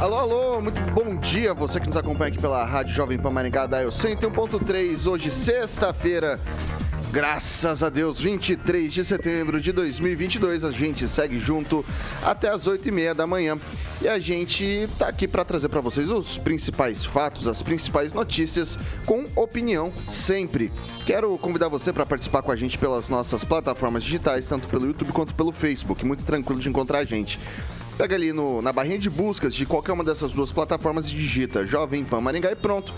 Alô, alô, muito bom dia você que nos acompanha aqui pela Rádio Jovem Pan Maringá da 101.3, hoje sexta-feira, graças a Deus, 23 de setembro de 2022, a gente segue junto até as 8h30 da manhã e a gente tá aqui para trazer para vocês os principais fatos, as principais notícias com opinião sempre. Quero convidar você para participar com a gente pelas nossas plataformas digitais, tanto pelo YouTube quanto pelo Facebook, muito tranquilo de encontrar a gente. Pega ali no, na barrinha de buscas de qualquer uma dessas duas plataformas e digita Jovem Pan Maringá e pronto.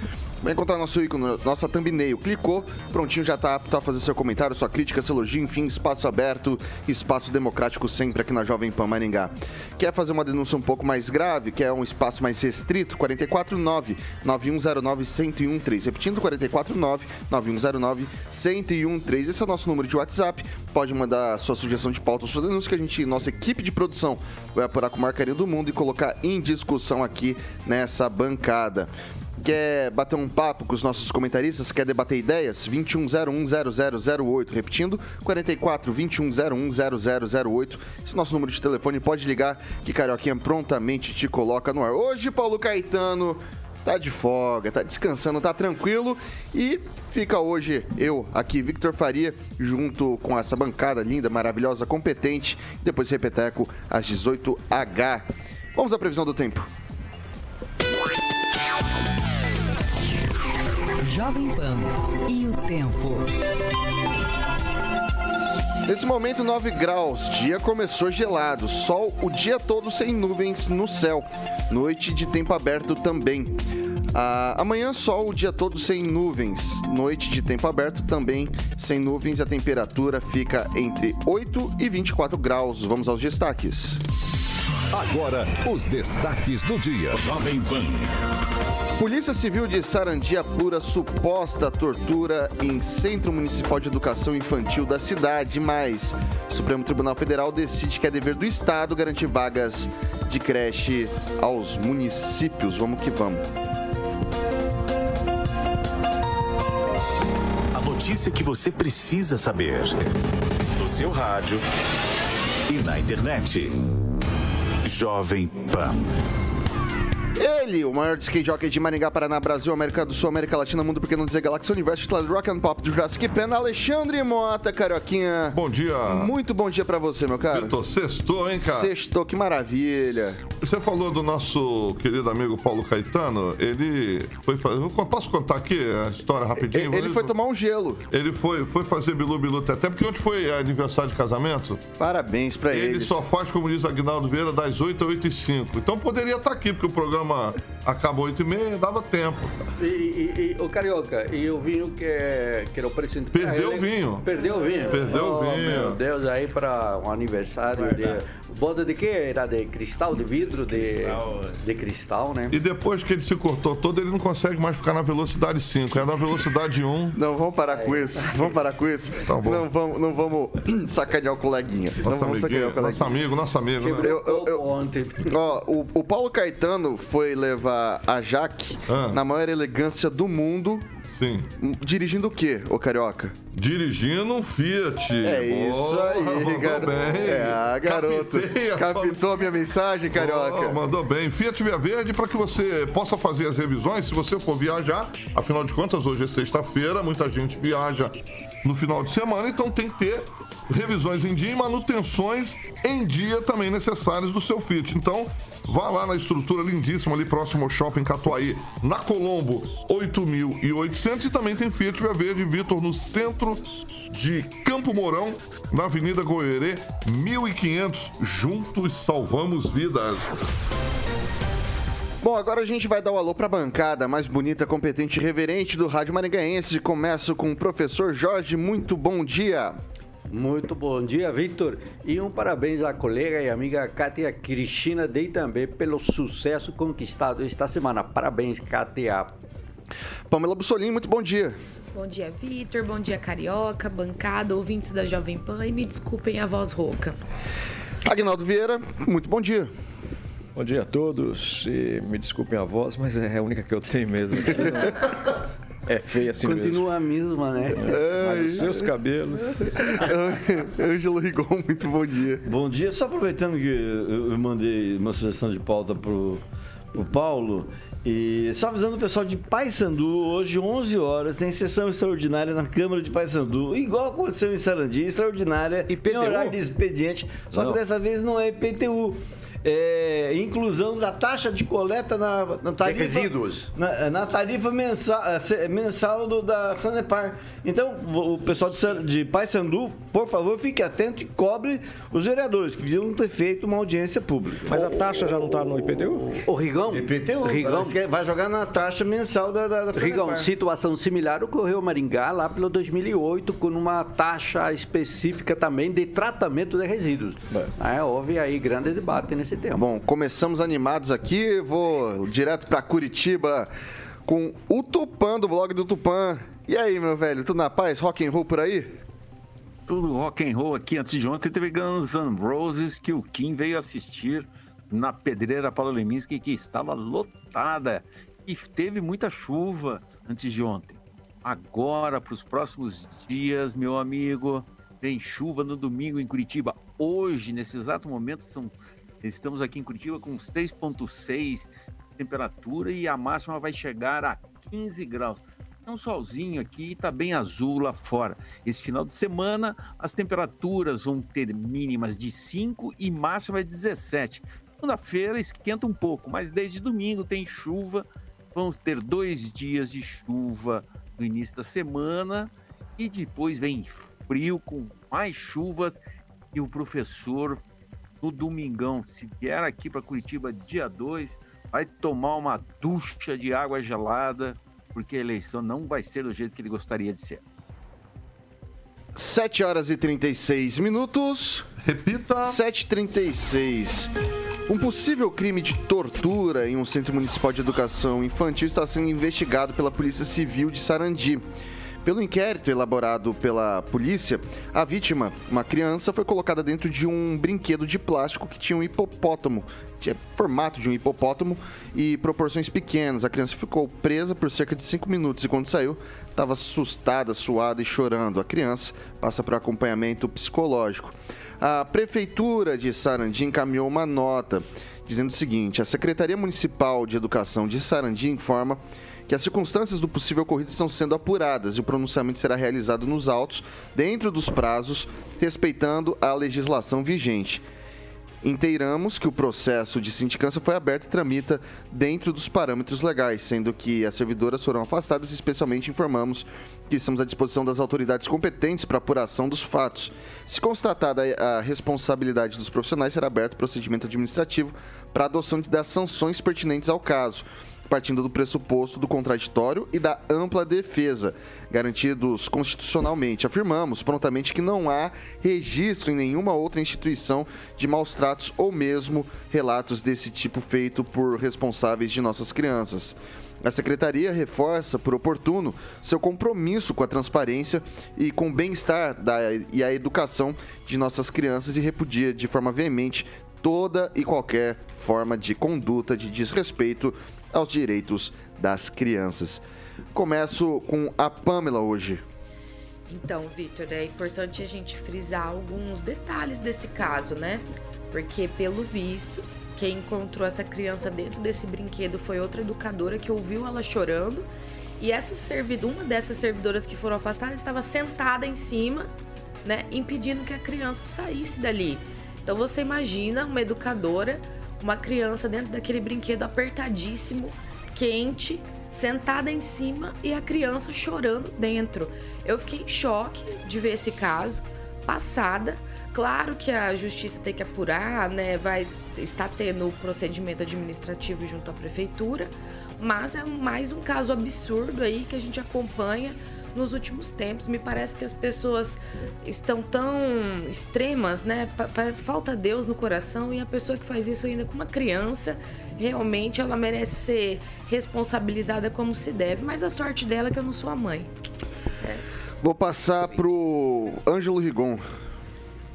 Vai encontrar nosso ícone, nossa thumbnail. Clicou, prontinho, já está apto a fazer seu comentário, sua crítica, seu elogio, enfim, espaço aberto, espaço democrático sempre aqui na Jovem Pan Maringá. Quer fazer uma denúncia um pouco mais grave, quer um espaço mais restrito? 449-9109-1013. Repetindo, 449-9109-1013. Esse é o nosso número de WhatsApp. Pode mandar sua sugestão de pauta, sua denúncia, que a gente, nossa equipe de produção, vai apurar com o maior do mundo e colocar em discussão aqui nessa bancada. Quer bater um papo com os nossos comentaristas? Quer debater ideias? 21010008. Repetindo, 44 21010008. Esse nosso número de telefone. Pode ligar que Carioquinha prontamente te coloca no ar. Hoje, Paulo Caetano tá de folga, tá descansando, tá tranquilo e fica hoje eu aqui, Victor Faria, junto com essa bancada linda, maravilhosa, competente. Depois repeteco às 18h. Vamos à previsão do tempo. Jovem Pan e o tempo. Nesse momento, 9 graus. Dia começou gelado. Sol o dia todo sem nuvens no céu. Noite de tempo aberto também. Ah, amanhã, sol o dia todo sem nuvens. Noite de tempo aberto também sem nuvens. A temperatura fica entre 8 e 24 graus. Vamos aos destaques. Agora, os destaques do dia. Jovem Pan. Polícia Civil de Sarandi apura suposta tortura em Centro Municipal de Educação Infantil da cidade, mas o Supremo Tribunal Federal decide que é dever do Estado garantir vagas de creche aos municípios. Vamos que vamos. A notícia que você precisa saber. No seu rádio e na internet. Jovem Pan. Ele, o maior skate jockey de Maringá, Paraná, Brasil, América do Sul, América Latina, Mundo Pequeno Dizer Galáxia, Universo, titulado Rock and Pop do Jurassic Pen, Alexandre Mota, Carioquinha. Bom dia. Muito bom dia pra você, meu cara. Vitor, sextou, hein, cara? Sextou, que maravilha. Você falou do nosso querido amigo Paulo Caetano, ele foi fazer... Posso contar aqui a história rapidinho? Ele foi tomar um gelo. Ele foi, foi fazer Bilu Bilu até porque ontem foi aniversário de casamento. Parabéns pra ele. Ele só faz, como diz Agnaldo Vieira, das 8 às 8 e 5. Então poderia estar aqui, porque o programa acabou 8 e meia, dava tempo. E, e, e o Carioca, e o vinho que, que era o presente Perdeu o vinho. Perdeu o vinho. Perdeu oh, o vinho. Meu Deus, aí para um aniversário de. Boda de quê? Era de cristal, de vidro, de cristal, de cristal né? E depois que ele se cortou todo, ele não consegue mais ficar na velocidade 5, é na velocidade 1. Não, vamos parar com isso. Vamos parar com isso. Tá bom. Não vamos, não vamos sacanear o coleguinha. não Nosso, vamos sacanear o coleguinha. nosso amigo, nosso amigo. Né? Eu- eu- eu- Ontem. Ó, o, o Paulo Caetano foi levar a Jaque Ah. na maior elegância do mundo, Sim. dirigindo o quê, ô Carioca? Dirigindo um Fiat. É isso Boa, aí, mandou garoto. bem. É, garoto. Captei a Captou a minha mensagem, Carioca? Oh, mandou bem. Fiat Via Verde para que você possa fazer as revisões se você for viajar. Afinal de contas, hoje é sexta-feira, muita gente viaja no final de semana, então tem que ter revisões em dia e manutenções em dia também necessárias do seu Fiat. Então, vá lá na estrutura lindíssima ali próximo ao Shopping Catuaí, na Colombo 8800 e também tem Fiat Via Verde, Vitor, no centro de Campo Mourão, na Avenida Goierê, 1500. Juntos salvamos vidas. Bom, agora a gente vai dar o alô pra bancada mais bonita, competente e reverente do Rádio Maringaense. Começo com o professor Jorge. Muito bom dia. Muito bom dia, Victor. E um parabéns à colega e amiga Kátia Cristina Dei também pelo sucesso conquistado esta semana. Parabéns, Kátia. Pamela Bussolini, muito bom dia. Bom dia, Vitor. Bom dia, Carioca, bancada, ouvintes da Jovem Pan. E me desculpem a voz rouca. Agnaldo Vieira, muito bom dia. Bom dia a todos. E me desculpem a voz, mas é a única que eu tenho mesmo. É feia assim Continua mesmo. a mesma, né? Mas os seus cabelos. Ângelo Rigon, muito bom dia. Bom dia. Só aproveitando que eu mandei uma sugestão de pauta pro, pro Paulo. E só avisando o pessoal de Paysandu, hoje 11 horas tem sessão extraordinária na Câmara de Paysandu, igual aconteceu em Sarandi, extraordinária, IPTU? em horário de expediente, só não. que dessa vez não é IPTU é, inclusão da taxa de coleta na, na tarifa. Resíduos. Na, na, tarifa mensal, é, mensal do, da Sanepar. Então, o pessoal de, de Paysandu, por favor, fique atento e cobre os vereadores, que deviam ter feito uma audiência pública. Mas a taxa já não está no IPTU? O Rigão? IPTU. Rigão. Vai jogar na taxa mensal da, da, da Rigão, situação similar ocorreu em Maringá, lá pelo 2008, com uma taxa específica também de tratamento de resíduos. É, houve aí grande debate nesse tempo. Bom, começamos animados aqui, vou direto para Curitiba com o Tupã do blog do Tupã. E aí, meu velho, tudo na paz? Rock and roll por aí? Tudo rock and roll aqui. Antes de ontem teve Guns N' Roses que o Kim veio assistir na Pedreira Paulo Leminski que estava lotada e teve muita chuva antes de ontem. Agora, para os próximos dias, meu amigo, tem chuva no domingo em Curitiba. Hoje, nesse exato momento, são Estamos aqui em Curitiba com 6,6 temperatura e a máxima vai chegar a 15 graus. É um solzinho aqui, está bem azul lá fora. Esse final de semana, as temperaturas vão ter mínimas de 5 e máxima de 17. Segunda-feira esquenta um pouco, mas desde domingo tem chuva. Vamos ter dois dias de chuva no início da semana e depois vem frio com mais chuvas e o professor no domingão. Se vier aqui para Curitiba dia 2, vai tomar uma ducha de água gelada, porque a eleição não vai ser do jeito que ele gostaria de ser. 7 horas e 36 minutos. Repita. 7h36. Um possível crime de tortura em um centro municipal de educação infantil está sendo investigado pela Polícia Civil de Sarandi. Pelo inquérito elaborado pela polícia, a vítima, uma criança, foi colocada dentro de um brinquedo de plástico que tinha um hipopótamo, tinha formato de um hipopótamo e proporções pequenas. A criança ficou presa por cerca de 5 minutos e quando saiu, estava assustada, suada e chorando. A criança passa por acompanhamento psicológico. A prefeitura de Sarandi encaminhou uma nota dizendo o seguinte: a Secretaria Municipal de Educação de Sarandi informa que as circunstâncias do possível ocorrido estão sendo apuradas e o pronunciamento será realizado nos autos, dentro dos prazos, respeitando a legislação vigente. Inteiramos que o processo de sindicância foi aberto e tramita dentro dos parâmetros legais, sendo que as servidoras foram afastadas e especialmente informamos que estamos à disposição das autoridades competentes para apuração dos fatos. Se constatada a responsabilidade dos profissionais, será aberto procedimento administrativo para adoção das sanções pertinentes ao caso partindo do pressuposto do contraditório e da ampla defesa, garantidos constitucionalmente. Afirmamos prontamente que não há registro em nenhuma outra instituição de maus tratos ou mesmo relatos desse tipo feito por responsáveis de nossas crianças. A Secretaria reforça, por oportuno, seu compromisso com a transparência e com o bem-estar e a educação de nossas crianças e repudia de forma veemente toda e qualquer forma de conduta de desrespeito aos direitos das crianças. Começo com a Pamela hoje. Então, Vitor, é importante a gente frisar alguns detalhes desse caso, né? Porque, pelo visto, quem encontrou essa criança dentro desse brinquedo foi outra educadora que ouviu ela chorando. E essa servidora, uma dessas servidoras que foram afastadas estava sentada em cima, né, impedindo que a criança saísse dali. Então você imagina uma educadora uma criança dentro daquele brinquedo apertadíssimo, quente, sentada em cima e a criança chorando dentro. Eu fiquei em choque de ver esse caso, passada. Claro que a justiça tem que apurar, né? Vai estar tendo o procedimento administrativo junto à prefeitura, mas é mais um caso absurdo aí que a gente acompanha nos últimos tempos. Me parece que as pessoas estão tão extremas, né? Falta Deus no coração e a pessoa que faz isso ainda com uma criança, realmente ela merece ser responsabilizada como se deve. Mas a sorte dela é que eu não sou a mãe. Vou passar pro Ângelo Rigon.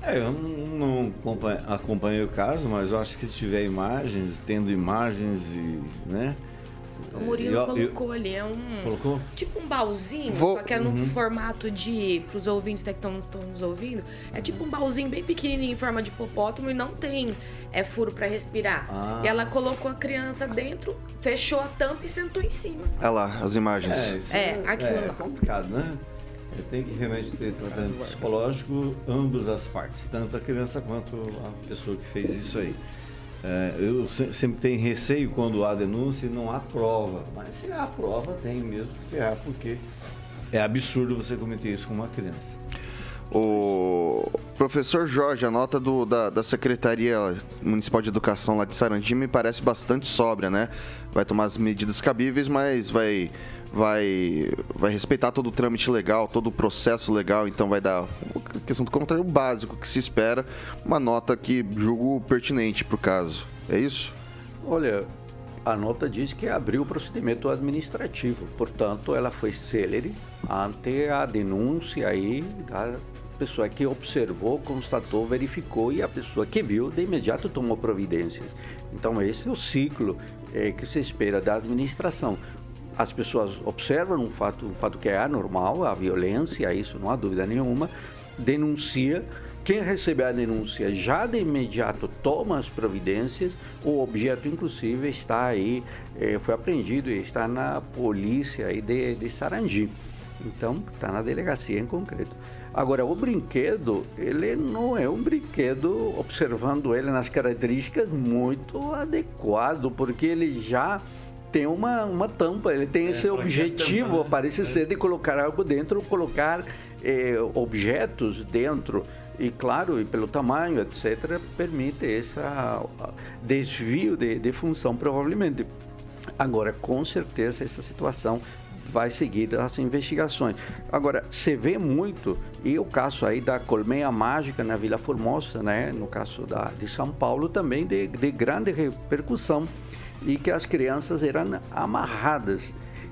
É, eu não, não acompanhe- acompanhei o caso, mas eu acho que se tiver imagens, tendo imagens e, né? O Murilo eu- eu- colocou ali, é um. Colocou? Tipo um baúzinho, Vou- só que é no Uhum. formato de. Pros ouvintes né, que estão estão nos ouvindo, é tipo um baúzinho bem pequenininho em forma de hipopótamo e não tem é, furo pra respirar. Ah. E ela colocou a criança dentro, fechou a tampa e sentou em cima. Olha lá, as imagens. É, isso É, aquilo é lá. complicado, né? É, Tem que realmente ter tratamento psicológico ambas as partes, tanto a criança quanto a pessoa que fez isso aí. É, eu se- sempre tenho receio quando há denúncia e não há prova, mas se há prova tem mesmo que ferrar, porque é absurdo você cometer isso com uma criança. O professor Jorge, a nota do- da, da Secretaria Municipal de Educação lá de Sarandi me parece bastante sóbria, né? Vai tomar as medidas cabíveis, mas vai, vai, vai respeitar todo o trâmite legal, todo o processo legal, então vai dar questão do contrário básico que se espera, uma nota que julgo pertinente pro caso. É isso? Olha, a nota diz que abriu o procedimento administrativo, portanto, ela foi célere ante a denúncia aí da pessoa que observou, constatou, verificou e a pessoa que viu de imediato tomou providências. Então, esse é o ciclo eh, que se espera da administração. As pessoas observam um fato, um fato que é anormal, a violência, isso não há dúvida nenhuma, denuncia. Quem recebe a denúncia já de imediato toma as providências, o objeto inclusive está aí, eh, foi apreendido e está na polícia aí de, de Sarandi. Então, está na delegacia em concreto. Agora, o brinquedo, ele não é um brinquedo, observando ele nas características, muito adequado, porque ele já tem uma, uma tampa, ele tem esse que a objetivo, tampa, né? parece ser, de colocar algo dentro, colocar eh, objetos dentro. E claro, e pelo tamanho, etc., permite esse desvio de, de função, provavelmente. Agora, com certeza, essa situação vai seguir as investigações. Agora, se vê muito, e o caso aí da colmeia mágica na Vila Formosa, né, no caso da, de São Paulo, também de, de grande repercussão, e que as crianças eram amarradas.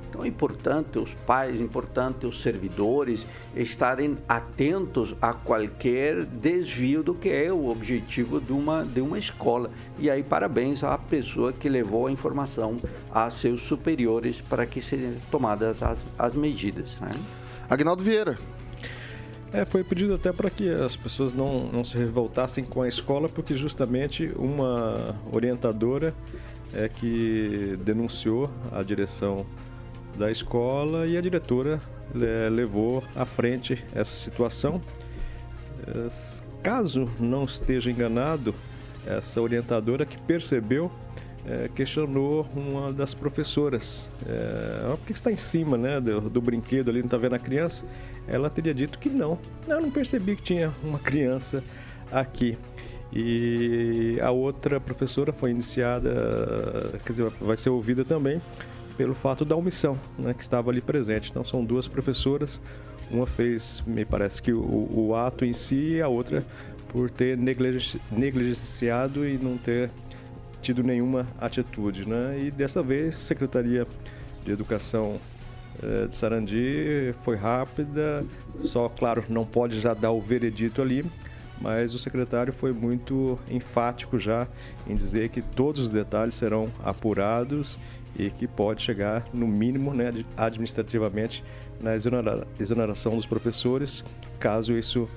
Então é importante os pais, é importante os servidores estarem atentos a qualquer desvio do que é o objetivo de uma, de uma escola. E aí parabéns à pessoa que levou a informação a seus superiores para que sejam tomadas as, as medidas. Né? Agnaldo Vieira. É, foi pedido até para que as pessoas não, não se revoltassem com a escola, porque justamente uma orientadora é que denunciou a direção da escola e a diretora é, levou à frente essa situação. É, caso não esteja enganado, essa orientadora que percebeu é, questionou uma das professoras. É, porque está em cima né, do, do brinquedo ali, não está vendo a criança. Ela teria dito que não. Eu não percebi que tinha uma criança aqui. E a outra professora foi iniciada, quer dizer, vai ser ouvida também pelo fato da omissão, né, que estava ali presente. Então são duas professoras, uma fez, me parece que o, o ato em si, e a outra por ter negligen- negligenciado e não ter tido nenhuma atitude, né? E dessa vez, Secretaria de Educação eh, de Sarandi foi rápida, só, claro, não pode já dar o veredito ali, mas o secretário foi muito enfático já em dizer que todos os detalhes serão apurados e que pode chegar, no mínimo, né, ad- administrativamente, na exonera- exoneração dos professores, caso isso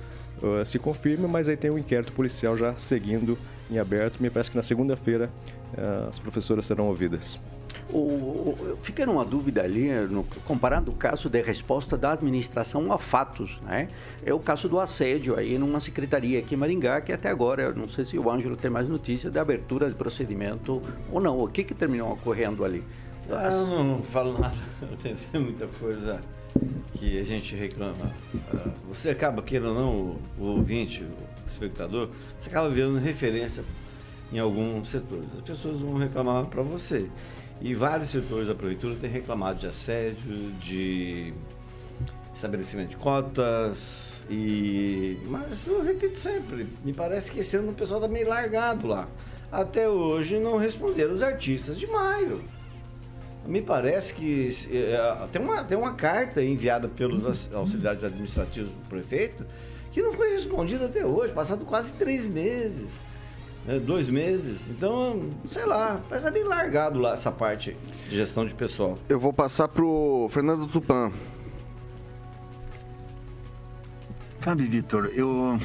uh, se confirme, mas aí tem um inquérito policial já seguindo em aberto. Me parece que na segunda-feira uh, as professoras serão ouvidas. O, o, fica uma dúvida ali, no, comparando o caso de resposta da administração a fatos, né? É o caso do assédio aí numa secretaria aqui em Maringá, que até agora, eu não sei se o Ângelo tem mais notícia da abertura de procedimento ou não. O que que terminou ocorrendo ali? Ah, não, não falo nada. Tem, tem muita coisa que a gente reclama. Ah, Você acaba, queira ou não, o, o ouvinte, o espectador, você acaba virando referência em alguns setores. As pessoas vão reclamar para você. E vários setores da prefeitura têm reclamado de assédio, de estabelecimento de cotas e... Mas eu repito sempre, me parece que esse ano o pessoal tá meio largado lá. Até hoje não responderam os artistas de maio. Me parece que é, tem, uma, tem uma carta enviada pelos auxiliares administrativos do prefeito que não foi respondida até hoje, passado quase três meses, né, dois meses. Então, sei lá, parece bem largado lá essa parte de gestão de pessoal. Eu vou passar pro Fernando Tupan. Sabe, Vitor, eu.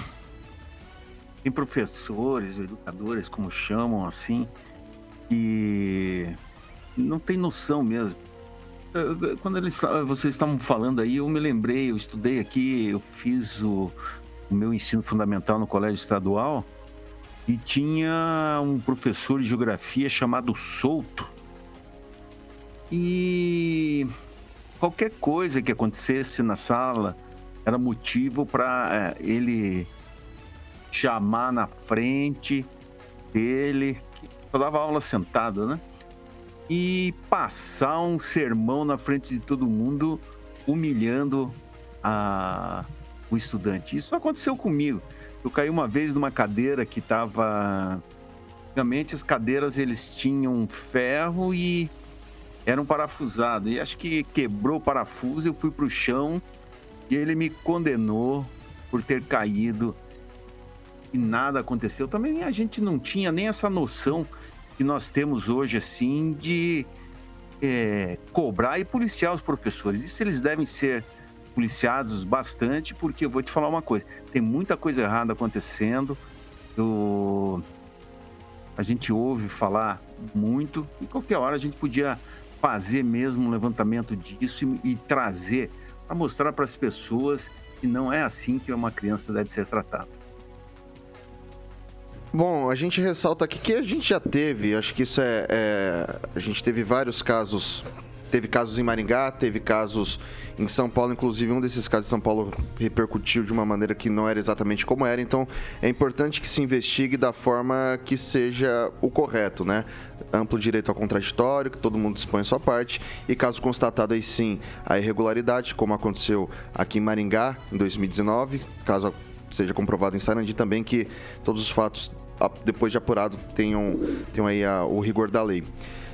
Tem professores, educadores, como chamam assim, que não tem noção mesmo. Quando eles, vocês estavam falando aí, eu me lembrei, eu estudei aqui, eu fiz o, o meu ensino fundamental no colégio estadual e tinha um professor de geografia chamado Souto. E qualquer coisa que acontecesse na sala era motivo para é, ele chamar na frente dele, que só dava aula sentado, né? E passar um sermão na frente de todo mundo, humilhando a, o estudante. Isso aconteceu comigo. Eu caí uma vez numa cadeira que estava. Antigamente as cadeiras eles tinham ferro e eram parafusados. E acho que quebrou o parafuso, eu fui para o chão e ele me condenou por ter caído e nada aconteceu. Também a gente não tinha nem essa noção que nós temos hoje, assim, de é, cobrar e policiar os professores. Isso eles devem ser policiados bastante, porque eu vou te falar uma coisa: tem muita coisa errada acontecendo. Eu... A gente ouve falar muito, e qualquer hora a gente podia fazer mesmo um levantamento disso e, trazer para mostrar para as pessoas que não é assim que uma criança deve ser tratada. Bom, a gente ressalta aqui que a gente já teve, acho que isso é, é, A gente teve vários casos. Teve casos em Maringá, teve casos em São Paulo, inclusive um desses casos de São Paulo repercutiu de uma maneira que não era exatamente como era, então é importante que se investigue da forma que seja o correto, né? Amplo direito ao contraditório, que todo mundo dispõe a sua parte, e caso constatado aí sim a irregularidade, como aconteceu aqui em Maringá em 2019, caso seja comprovado em Sarandi também que todos os fatos, depois de apurado, tenham, tenham aí a, o rigor da lei.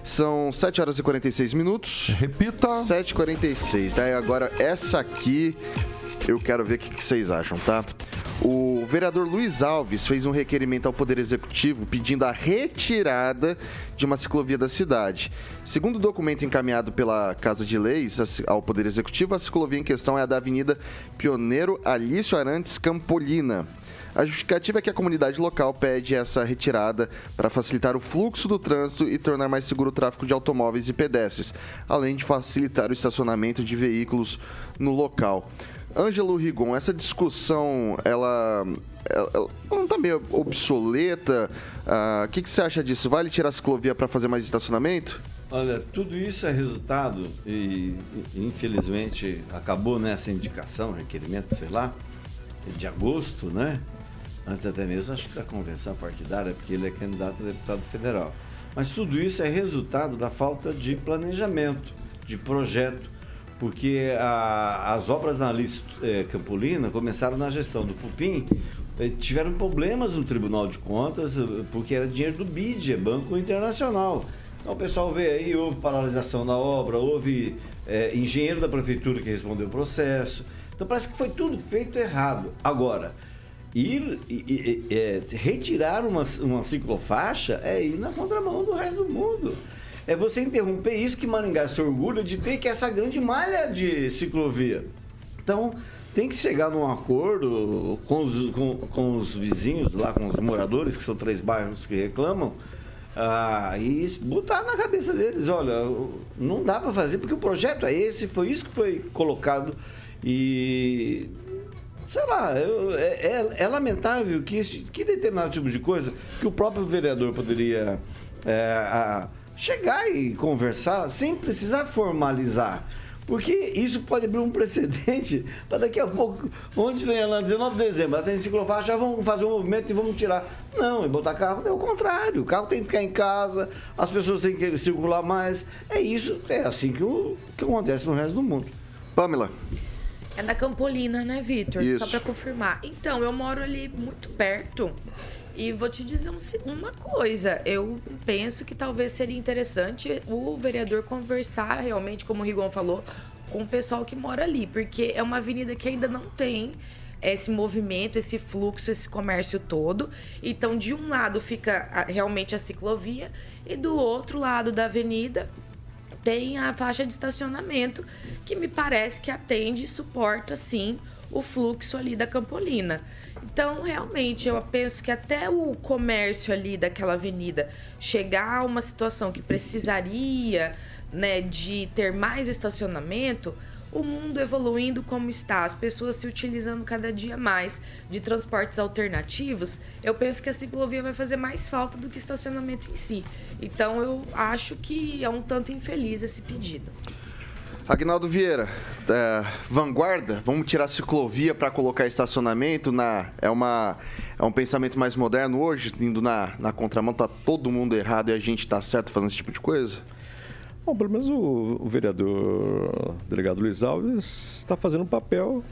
São 7 horas e 46 minutos. Repita. 7h46. Daí agora essa aqui eu quero ver o que, que vocês acham, tá? O vereador Luiz Alves fez um requerimento ao Poder Executivo pedindo a retirada de uma ciclovia da cidade. Segundo o documento encaminhado pela Casa de Leis ao Poder Executivo, a ciclovia em questão é a da Avenida Pioneiro Alício Arantes Campolina. A justificativa é que a comunidade local pede essa retirada para facilitar o fluxo do trânsito e tornar mais seguro o tráfego de automóveis e pedestres, além de facilitar o estacionamento de veículos no local. Ângelo Rigon, essa discussão, ela, ela, ela não está meio obsoleta? Ah, o uh, que, que você acha disso? Vale tirar a ciclovia para fazer mais estacionamento? Olha, tudo isso é resultado e, infelizmente, acabou nessa indicação, requerimento, sei lá, de agosto, né? Antes até mesmo, acho que da convenção partidária, porque ele é candidato a deputado federal. Mas tudo isso é resultado da falta de planejamento, de projeto porque a, as obras na Alice é, Campolina começaram na gestão do Pupim, é, tiveram problemas no Tribunal de Contas, eh, porque era dinheiro do BID, Banco Internacional. Então o pessoal vê aí, houve paralisação da obra, houve é, engenheiro da prefeitura que respondeu o processo. Então parece que foi tudo feito errado. Agora, ir, ir, ir retirar uma, uma ciclofaixa é ir na contramão do resto do mundo é você interromper isso que Maringá se orgulha de ter, que é essa grande malha de ciclovia. Então, tem que chegar num acordo com os, com, com os vizinhos lá, com os moradores, que são três bairros que reclamam, ah, e botar na cabeça deles, olha, não dá para fazer porque o projeto é esse, foi isso que foi colocado e sei lá, eu, é, é, é, lamentável que, que determinado tipo de coisa que o próprio vereador poderia é, a, chegar e conversar sem precisar formalizar. Porque isso pode abrir um precedente para daqui a pouco, onde tem lá 19 de dezembro, tem ciclofaixa, vamos fazer um movimento e vamos tirar. Não, e botar carro é o contrário. O carro tem que ficar em casa, as pessoas têm que circular mais. É isso, é assim que, o, que acontece no resto do mundo. Pamela. É da Campolina, né, Vitor? Só pra confirmar. Então, eu moro ali muito perto. E vou te dizer um uma coisa. Eu penso que talvez seria interessante o vereador conversar realmente, como o Rigon falou, com o pessoal que mora ali. Porque é uma avenida que ainda não tem esse movimento, esse fluxo, esse comércio todo. Então, de um lado fica realmente a ciclovia e do outro lado da avenida tem a faixa de estacionamento que me parece que atende e suporta sim o fluxo ali da Campolina. Então, realmente, eu penso que até o comércio ali daquela avenida chegar a uma situação que precisaria, né, de ter mais estacionamento, o mundo evoluindo como está, as pessoas se utilizando cada dia mais de transportes alternativos, eu penso que a ciclovia vai fazer mais falta do que estacionamento em si. Então eu acho que é um tanto infeliz esse pedido. Agnaldo Vieira, é, vanguarda, vamos tirar ciclovia para colocar estacionamento na é uma é um pensamento mais moderno hoje, indo na, na contramão, tá todo mundo errado e a gente tá certo fazendo esse tipo de coisa? Bom, pelo menos o, o vereador delegado Luiz Alves está fazendo um papel,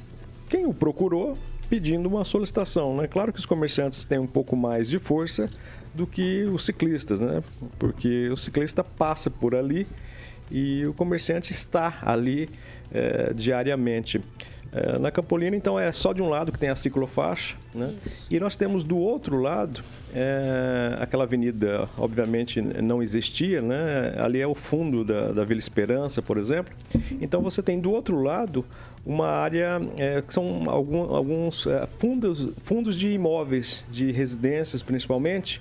quem o procurou, pedindo uma solicitação. Né? Claro que os comerciantes têm um pouco mais de força do que os ciclistas, né? porque o ciclista passa por ali e o comerciante está ali eh, diariamente. Eh, na Campolina, então, é só de um lado que tem a ciclofaixa, né? E nós temos do outro lado, eh, aquela avenida, obviamente, não existia, né? Ali é o fundo da, da Vila Esperança, por exemplo. Então, você tem do outro lado uma área eh, que são algum- alguns eh, fundos, fundos de imóveis, de residências principalmente,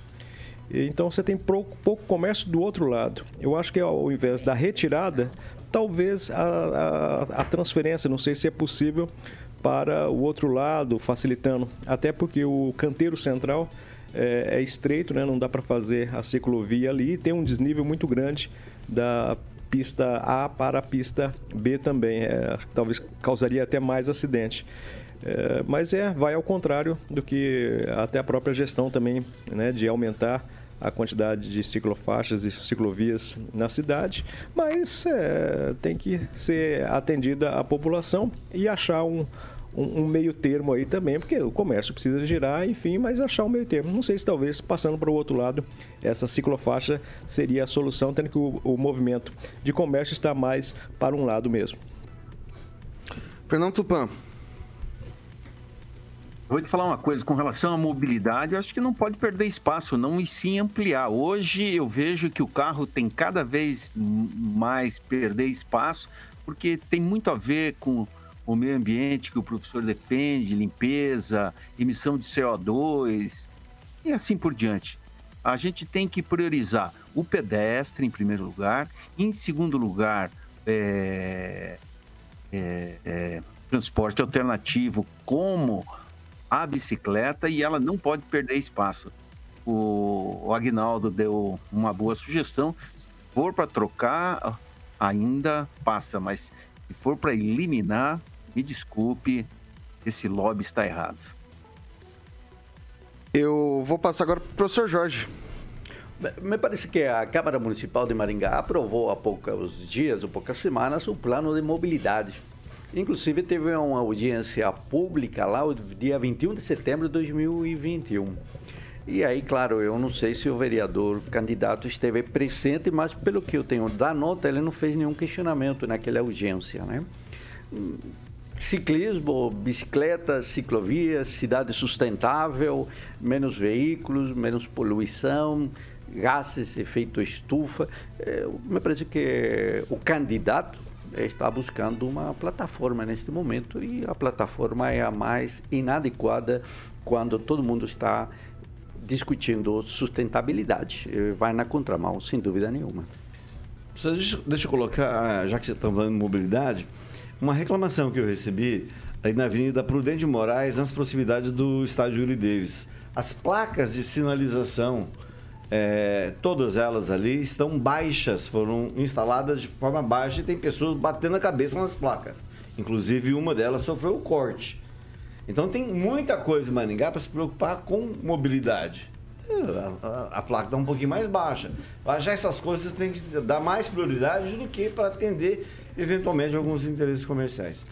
então você tem pouco, pouco comércio do outro lado. Eu acho que ao invés da retirada, talvez a, a, a transferência, não sei se é possível para o outro lado, facilitando. Até porque o canteiro central é, é estreito, né? não dá para fazer a ciclovia ali e tem um desnível muito grande da pista A para a pista B também. É, talvez causaria até mais acidente. É, mas é, vai ao contrário do que até a própria gestão também, né, de aumentar a quantidade de ciclofaixas e ciclovias na cidade, mas é, tem que ser atendida a população e achar um, um, um meio termo aí também, porque o comércio precisa girar, enfim, mas achar um meio termo. Não sei se talvez passando para o outro lado, essa ciclofaixa seria a solução, tendo que o, o movimento de comércio está mais para um lado mesmo. Fernando Tupan. Vou te falar uma coisa, com relação à mobilidade, eu acho que não pode perder espaço, não e sim ampliar. Hoje eu vejo que o carro tem cada vez mais perder espaço, porque tem muito a ver com o meio ambiente que o professor defende, limpeza, emissão de CO2 e assim por diante. A gente tem que priorizar o pedestre em primeiro lugar, em segundo lugar, é, é, é, transporte alternativo como a bicicleta e ela não pode perder espaço. O, o Agnaldo deu uma boa sugestão. Se for para trocar, ainda passa, mas se for para eliminar, me desculpe, esse lobby está errado. Eu vou passar agora para o professor Jorge. Me parece que a Câmara Municipal de Maringá aprovou há poucos dias ou poucas semanas o plano de mobilidade. Inclusive teve uma audiência pública lá o dia 21 de setembro de 2021. E aí, claro, eu não sei se o vereador candidato esteve presente, mas pelo que eu tenho da nota, ele não fez nenhum questionamento naquela audiência, né? Ciclismo, bicicletas, ciclovias, cidade sustentável, menos veículos, menos poluição, gases, efeito estufa. Eh, Me parece que o candidato está buscando uma plataforma neste momento e a plataforma é a mais inadequada quando todo mundo está discutindo sustentabilidade. Eh, Vai na contramão, sem dúvida nenhuma. Deixa, eu colocar, já que você está falando de mobilidade, uma reclamação que eu recebi aí na Avenida Prudente de Moraes, nas proximidades do estádio Yuri Davis. As placas de sinalização, é, todas elas ali, estão baixas, foram instaladas de forma baixa e tem pessoas batendo a cabeça nas placas. Inclusive, uma delas sofreu corte. Então, tem muita coisa em Maringá para se preocupar com mobilidade. A, a- a placa está um pouquinho mais baixa. Já essas coisas tem que dar mais prioridade do que para atender, eventualmente, alguns interesses comerciais.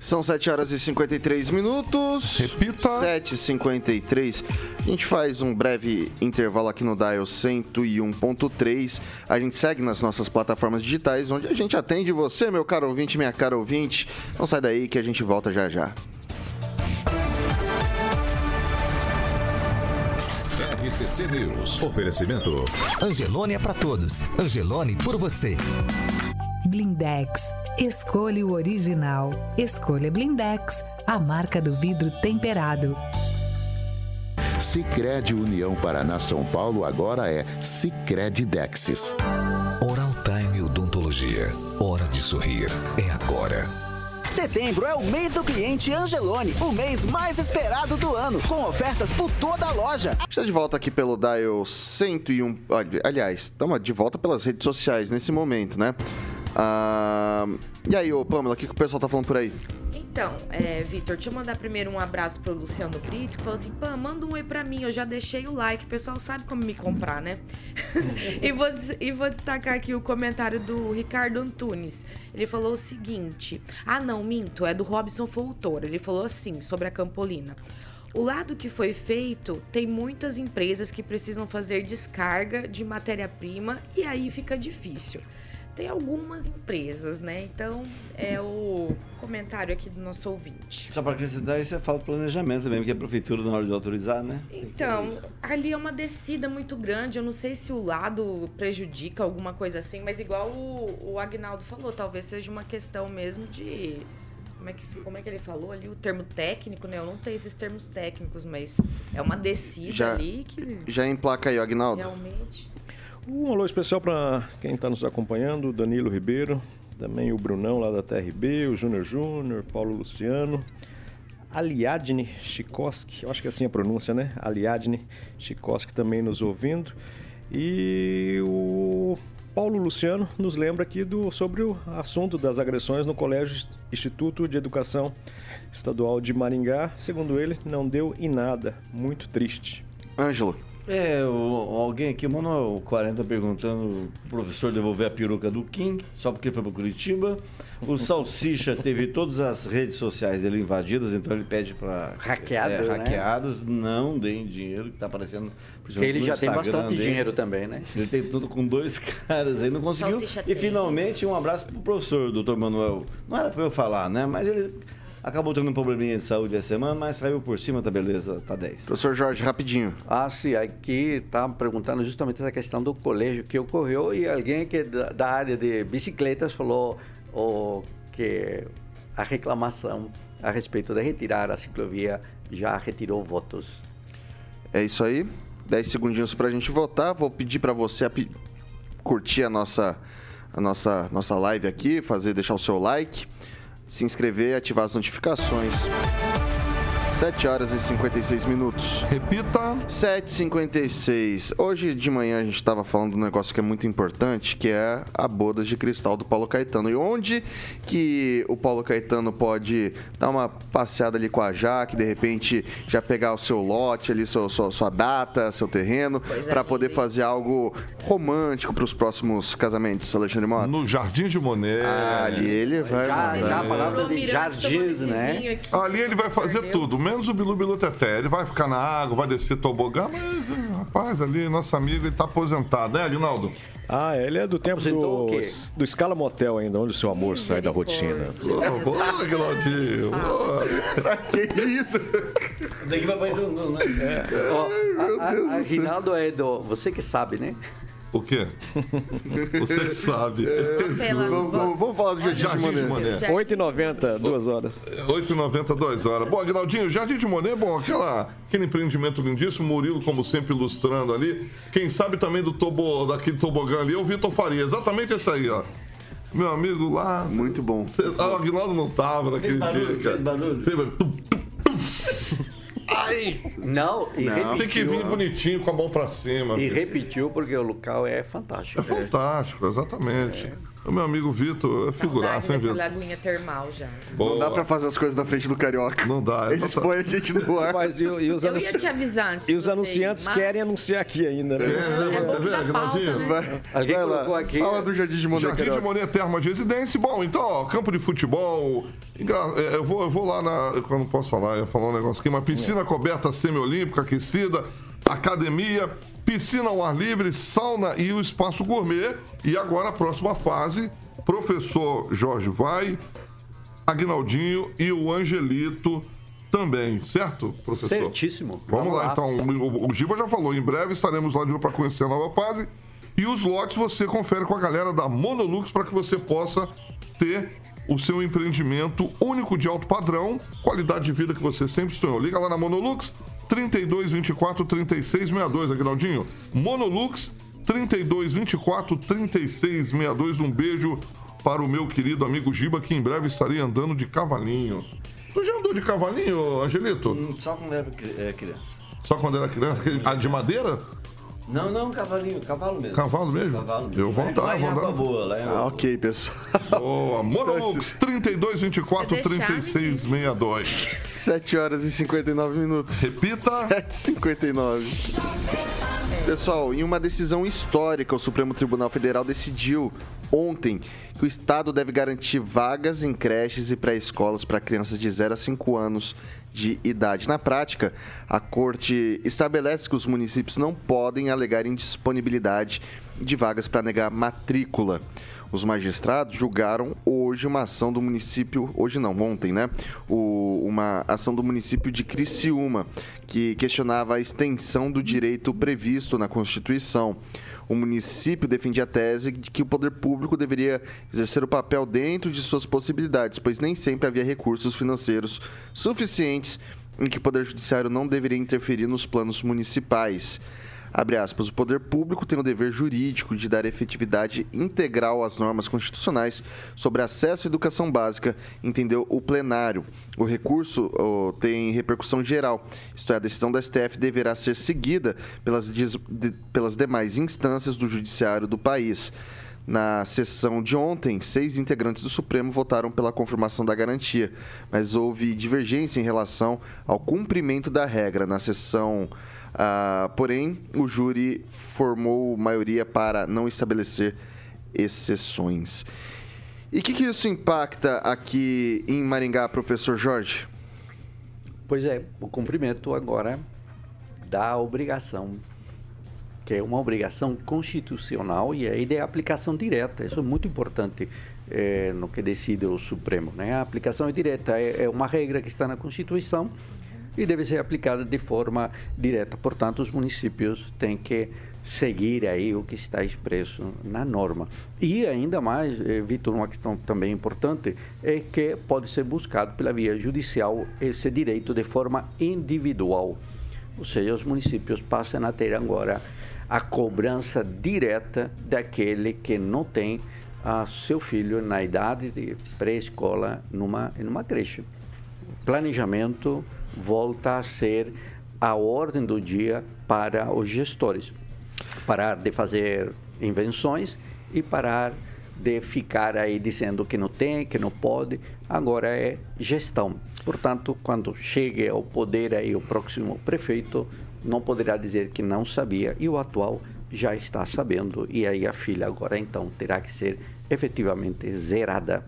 São 7 horas e 53 minutos. Repita. 7h53. A gente faz um breve intervalo aqui no Dial 101.3. A gente segue nas nossas plataformas digitais, onde a gente atende você, meu caro ouvinte, minha cara ouvinte. Não sai daí que a gente volta já já. RCC News. Oferecimento. Angelone é pra todos. Angelone por você. Blindex. Escolha o original. Escolha Blindex, a marca do vidro temperado. Sicredi União Paraná São Paulo agora é Sicredi Dexis. Oral Time Odontologia. Hora de sorrir. É agora. Setembro é o mês do cliente Angelone, o mês mais esperado do ano, com ofertas por toda a loja. Está de volta aqui pelo Dial 101. olha, Aliás, estamos de volta pelas redes sociais nesse momento, né? Ah, e aí, ô Pamela, o que, que o pessoal tá falando por aí? Então, é, Vitor, deixa eu mandar primeiro um abraço pro Luciano Brito, que falou assim: Pam, manda um oi pra mim, eu já deixei o like, o pessoal sabe como me comprar, né? e, vou, e vou destacar aqui o comentário do Ricardo Antunes. Ele falou o seguinte: Ah, não, minto, é do Robson Foltor. Ele falou assim sobre a Campolina. O lado que foi feito, tem muitas empresas que precisam fazer descarga de matéria-prima e aí fica difícil. Tem algumas empresas, né? Então, é o comentário aqui do nosso ouvinte. Só para acrescentar, isso é falta de planejamento também, porque a prefeitura, na hora de autorizar, né? Então, ali é uma descida muito grande. Eu não sei se o lado prejudica alguma coisa assim, mas igual o, o Agnaldo falou, talvez seja uma questão mesmo de. Como é, que, como é que ele falou ali? O termo técnico, né? Eu não tenho esses termos técnicos, mas é uma descida Já, ali que já emplaca aí, Agnaldo. realmente. Um alô especial para quem está nos acompanhando, Danilo Ribeiro, também o Brunão lá da TRB, o Júnior Júnior, Paulo Luciano, Aliadne Chikoski, eu acho que é assim a pronúncia, né? Aliadne Chikoski também nos ouvindo. E o Paulo Luciano nos lembra aqui do, sobre o assunto das agressões no Colégio Instituto de Educação Estadual de Maringá. Segundo ele, não deu em nada. Muito triste. Ângelo. É, o- alguém aqui, o Manuel 40 perguntando o professor devolver a peruca do King, só porque foi para Curitiba. O Salsicha teve todas as redes sociais dele invadidas, então ele pede para Hackeado, né? hackeados, não deem dinheiro, que tá aparecendo. Porque ele já tem Instagram bastante dele. dinheiro também, né? Ele tem tudo com dois caras aí, não conseguiu. Salsicha E tem. finalmente um abraço pro professor, doutor Manuel. Não era para eu falar, né? Mas ele acabou tendo um probleminha de saúde essa semana, mas saiu por cima, tá beleza, tá 10. Professor Jorge, rapidinho. Ah, sim, aqui está perguntando justamente essa questão do colégio que ocorreu e alguém que é da, área de bicicletas falou oh, que a reclamação a respeito de retirar a ciclovia já retirou votos. É isso aí. 10 segundinhos pra gente votar. Vou pedir pra você a pe- curtir a nossa, a nossa, nossa live aqui, fazer, deixar o seu like, se inscrever e ativar as notificações. 7 horas e 56 minutos. Repita. 7h56. Hoje de manhã a gente estava falando de um negócio que é muito importante, que é a bodas de cristal do Paulo Caetano. E onde que o Paulo Caetano pode dar uma passeada ali com a Jaque, de repente já pegar o seu lote ali, seu, sua, sua data, seu terreno, para poder linda, hein? fazer algo romântico para os próximos casamentos, Alexandre Mota? No Jardim de Monet. Ah, ali ele vai. Já, já a palavra de jardins, né? Ali ele vai fazer tudo, menos o Bilu Bilu Teté. Ele vai ficar na água, vai descer tobogã, mas, eh, rapaz, ali, nosso amigo, ele tá aposentado, né, Alinaldo? Ah, ele é do tempo do, quê? do Scala Motel ainda, onde o seu amor sai da rotina. Boa, Claudinho. Pra que isso? Daqui vai aparecer um. né? Ó, a, a, a Rinaldo é do. Você que sabe, né? O quê? Você que sabe. Pela- Vamos, vamos- vamos falar do Jardim de Jardim de Monet. Monet. Jardim 8h90, duas horas. 8,90, 2 horas. Bom, Aguinaldinho, Jardim de Monet, bom, aquela, aquele empreendimento lindíssimo, Murilo, como sempre, ilustrando ali. Quem sabe também do tobo, daquele tobogã ali é o Vitor Faria. Exatamente esse aí, ó. Meu amigo lá. Muito bom. Ah, o Aguinaldo não tava naquele barulho, dia, cara. fez barulho. Fez barulho. Ai! Não, e Não. repetiu. Tem que vir bonitinho, com a mão pra cima. E filho. repetiu porque o local é fantástico. É fantástico, exatamente. O meu amigo Vitor é figuraça, hein, Vitor? Lagoinha termal já. Não dá pra fazer as coisas na frente do Carioca. Não dá. Eles põem a gente no ar. Mas e, e os, Eu anunci- ia te avisar antes. e os ir, anunciantes mas- querem anunciar aqui ainda, né? É, É você vê, Aguinaldinho? né? Vai, Alguém vai lá. colocou aqui- Fala do Jardim de Monet, Jardim de. Monet Terma de Residência. Bom, então, ó, campo de futebol. engra- é, Eu vou, eu vou lá na. Eu não posso falar, eu ia falar um negócio aqui. Uma piscina coberta semiolímpica, aquecida, academia, piscina ao ar livre, sauna e o espaço gourmet. E agora a próxima fase: professor Jorge Vai, Agnaldinho e o Angelito também, certo, professor? Certíssimo. Vamos, lá, então. O, o Giba já falou, em breve estaremos lá de novo para conhecer a nova fase. E os lotes você confere com a galera da Monolux para que você possa ter o seu empreendimento único de alto padrão, qualidade de vida que você sempre sonhou. Liga lá na Monolux 32 24 36 62, Aguinaldinho. Monolux 32 24 36 62. Um beijo para o meu querido amigo Giba, que em breve estarei andando de cavalinho. Tu já andou de cavalinho, Angelito? Hum, Só quando era é, criança. Só quando era criança? Ah, de madeira? Não, não, cavalinho, cavalo mesmo. Cavalo mesmo? Cavalo mesmo. Eu Lá em Água andava. Boa, lá Ah, ok, pessoal. Boa, Monolux 32 24 Se deixar, 36 62. 7 horas e 59 minutos. Repita. 7h59. Pessoal, em uma decisão histórica, o Supremo Tribunal Federal decidiu ontem que o Estado deve garantir vagas em creches e pré-escolas para crianças de 0 a 5 anos de idade. Na prática, a Corte estabelece que os municípios não podem alegar indisponibilidade de vagas para negar matrícula. Os magistrados julgaram hoje uma ação do município, hoje não, ontem, né? O- uma ação do município de Criciúma, que questionava a extensão do direito previsto na Constituição. O município defendia a tese de que o poder público deveria exercer o papel dentro de suas possibilidades, pois nem sempre havia recursos financeiros suficientes em que o Poder Judiciário não deveria interferir nos planos municipais. Abre aspas, o poder público tem o dever jurídico de dar efetividade integral às normas constitucionais sobre acesso à educação básica, entendeu o plenário. O recurso ó, tem repercussão geral, isto é, a decisão da STF deverá ser seguida pelas, de- pelas demais instâncias do judiciário do país. Na sessão de ontem, seis integrantes do Supremo votaram pela confirmação da garantia, mas houve divergência em relação ao cumprimento da regra. Na sessão, ah, porém, o júri formou maioria para não estabelecer exceções. E o que, que isso impacta aqui em Maringá, professor Jorge? Pois é, o cumprimento agora da obrigação, que é uma obrigação constitucional e aí de aplicação direta. Isso é muito importante eh, no que decide o Supremo. Né? A aplicação é direta, é, é uma regra que está na Constituição e deve ser aplicada de forma direta. Portanto, os municípios têm que seguir aí o que está expresso na norma. E ainda mais, eh, Vitor, uma questão também importante é que pode ser buscado pela via judicial esse direito de forma individual. Ou seja, os municípios passam a ter agora a cobrança direta daquele que não tem a seu filho na idade de pré-escola numa, numa creche. Planejamento volta a ser a ordem do dia para os gestores. Parar de fazer invenções e parar de ficar aí dizendo que não tem, que não pode. Agora é gestão. Portanto, quando chegue ao poder aí o próximo prefeito, não poderá dizer que não sabia e o atual já está sabendo e aí a filha agora então terá que ser efetivamente zerada.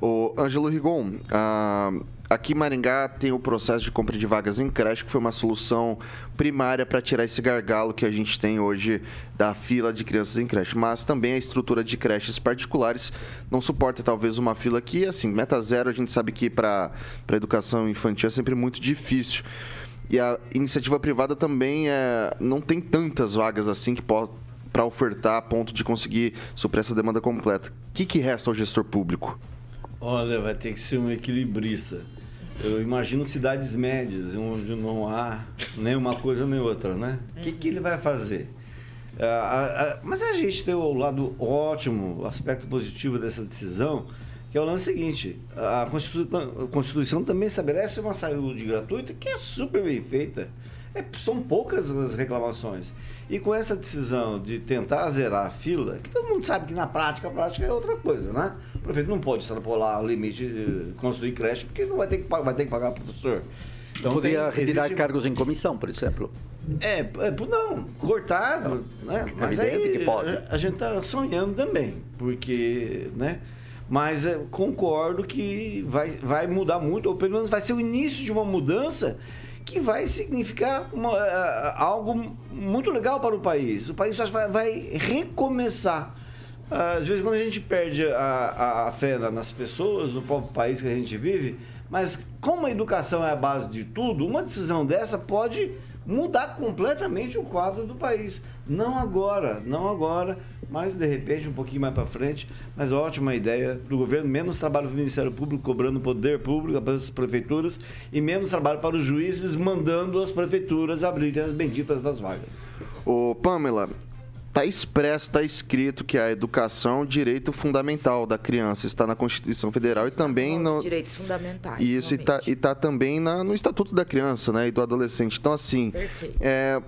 O Ângelo Rigon, ah, aqui em Maringá tem o processo de compra de vagas em creche, que foi uma solução primária para tirar esse gargalo que a gente tem hoje da fila de crianças em creche. Mas também a estrutura de creches particulares não suporta talvez uma fila que, assim, meta zero, a gente sabe que para a educação infantil é sempre muito difícil. E a iniciativa privada também é, não tem tantas vagas assim que para ofertar a ponto de conseguir suprir essa demanda completa. O que, que resta ao gestor público? Olha, vai ter que ser um equilibrista. Eu imagino cidades médias, onde não há nem uma coisa nem outra, né? O que, que ele vai fazer? Ah, ah, ah, mas a gente tem o lado ótimo, o aspecto positivo dessa decisão, que é o lance seguinte: a Constituição, a Constituição também estabelece uma saúde gratuita que é super bem feita. É, são poucas as reclamações. E com essa decisão de tentar zerar a fila, que todo mundo sabe que na prática, a prática é outra coisa, né? O prefeito não pode extrapolar o limite de construir creche, porque não vai ter que, pa- vai ter que pagar professor. Então, Poderia tem- retirar existe- cargos em comissão, por exemplo. É, é, não, cortar, né? Mas aí a, gente tá sonhando também, porque, né? Mas é, concordo que vai, vai mudar muito, ou pelo menos vai ser o início de uma mudança que vai significar uma, ah, algo muito legal para o país. O país vai, vai recomeçar. Ah, Às vezes quando a gente perde a, a, a fé na- nas pessoas, no próprio país que a gente vive, mas como a educação é a base de tudo, uma decisão dessa pode mudar completamente o quadro do país. Não agora, não agora, mas de repente um pouquinho mais para frente. Mas ótima ideia do governo, menos trabalho para o Ministério Público cobrando poder público para as prefeituras e menos trabalho para os juízes mandando as prefeituras abrirem as benditas das vagas. Ô, Pamela, tá expresso, tá escrito que a educação é um direito fundamental da criança. Está na Constituição Federal e também no. Direitos fundamentais. Isso, e tá, e tá também na- no Estatuto da Criança, né? E do adolescente. Então, assim. Perfeito. é,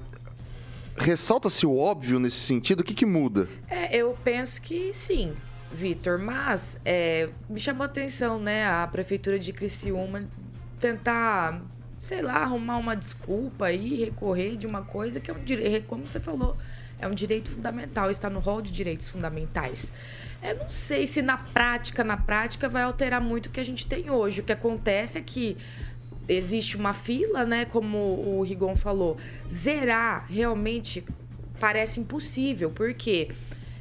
Ressalta-se o óbvio nesse sentido, o que, que muda? É, eu penso que sim, Vitor, mas é, me chamou a atenção, né, a prefeitura de Criciúma tentar, sei lá, arrumar uma desculpa e recorrer de uma coisa que é um direito, como você falou, é um direito fundamental, está no rol de direitos fundamentais. Eu não sei se na prática, na prática, vai alterar muito o que a gente tem hoje. O que acontece é que existe uma fila, né? Como o Rigon falou, zerar realmente parece impossível, porque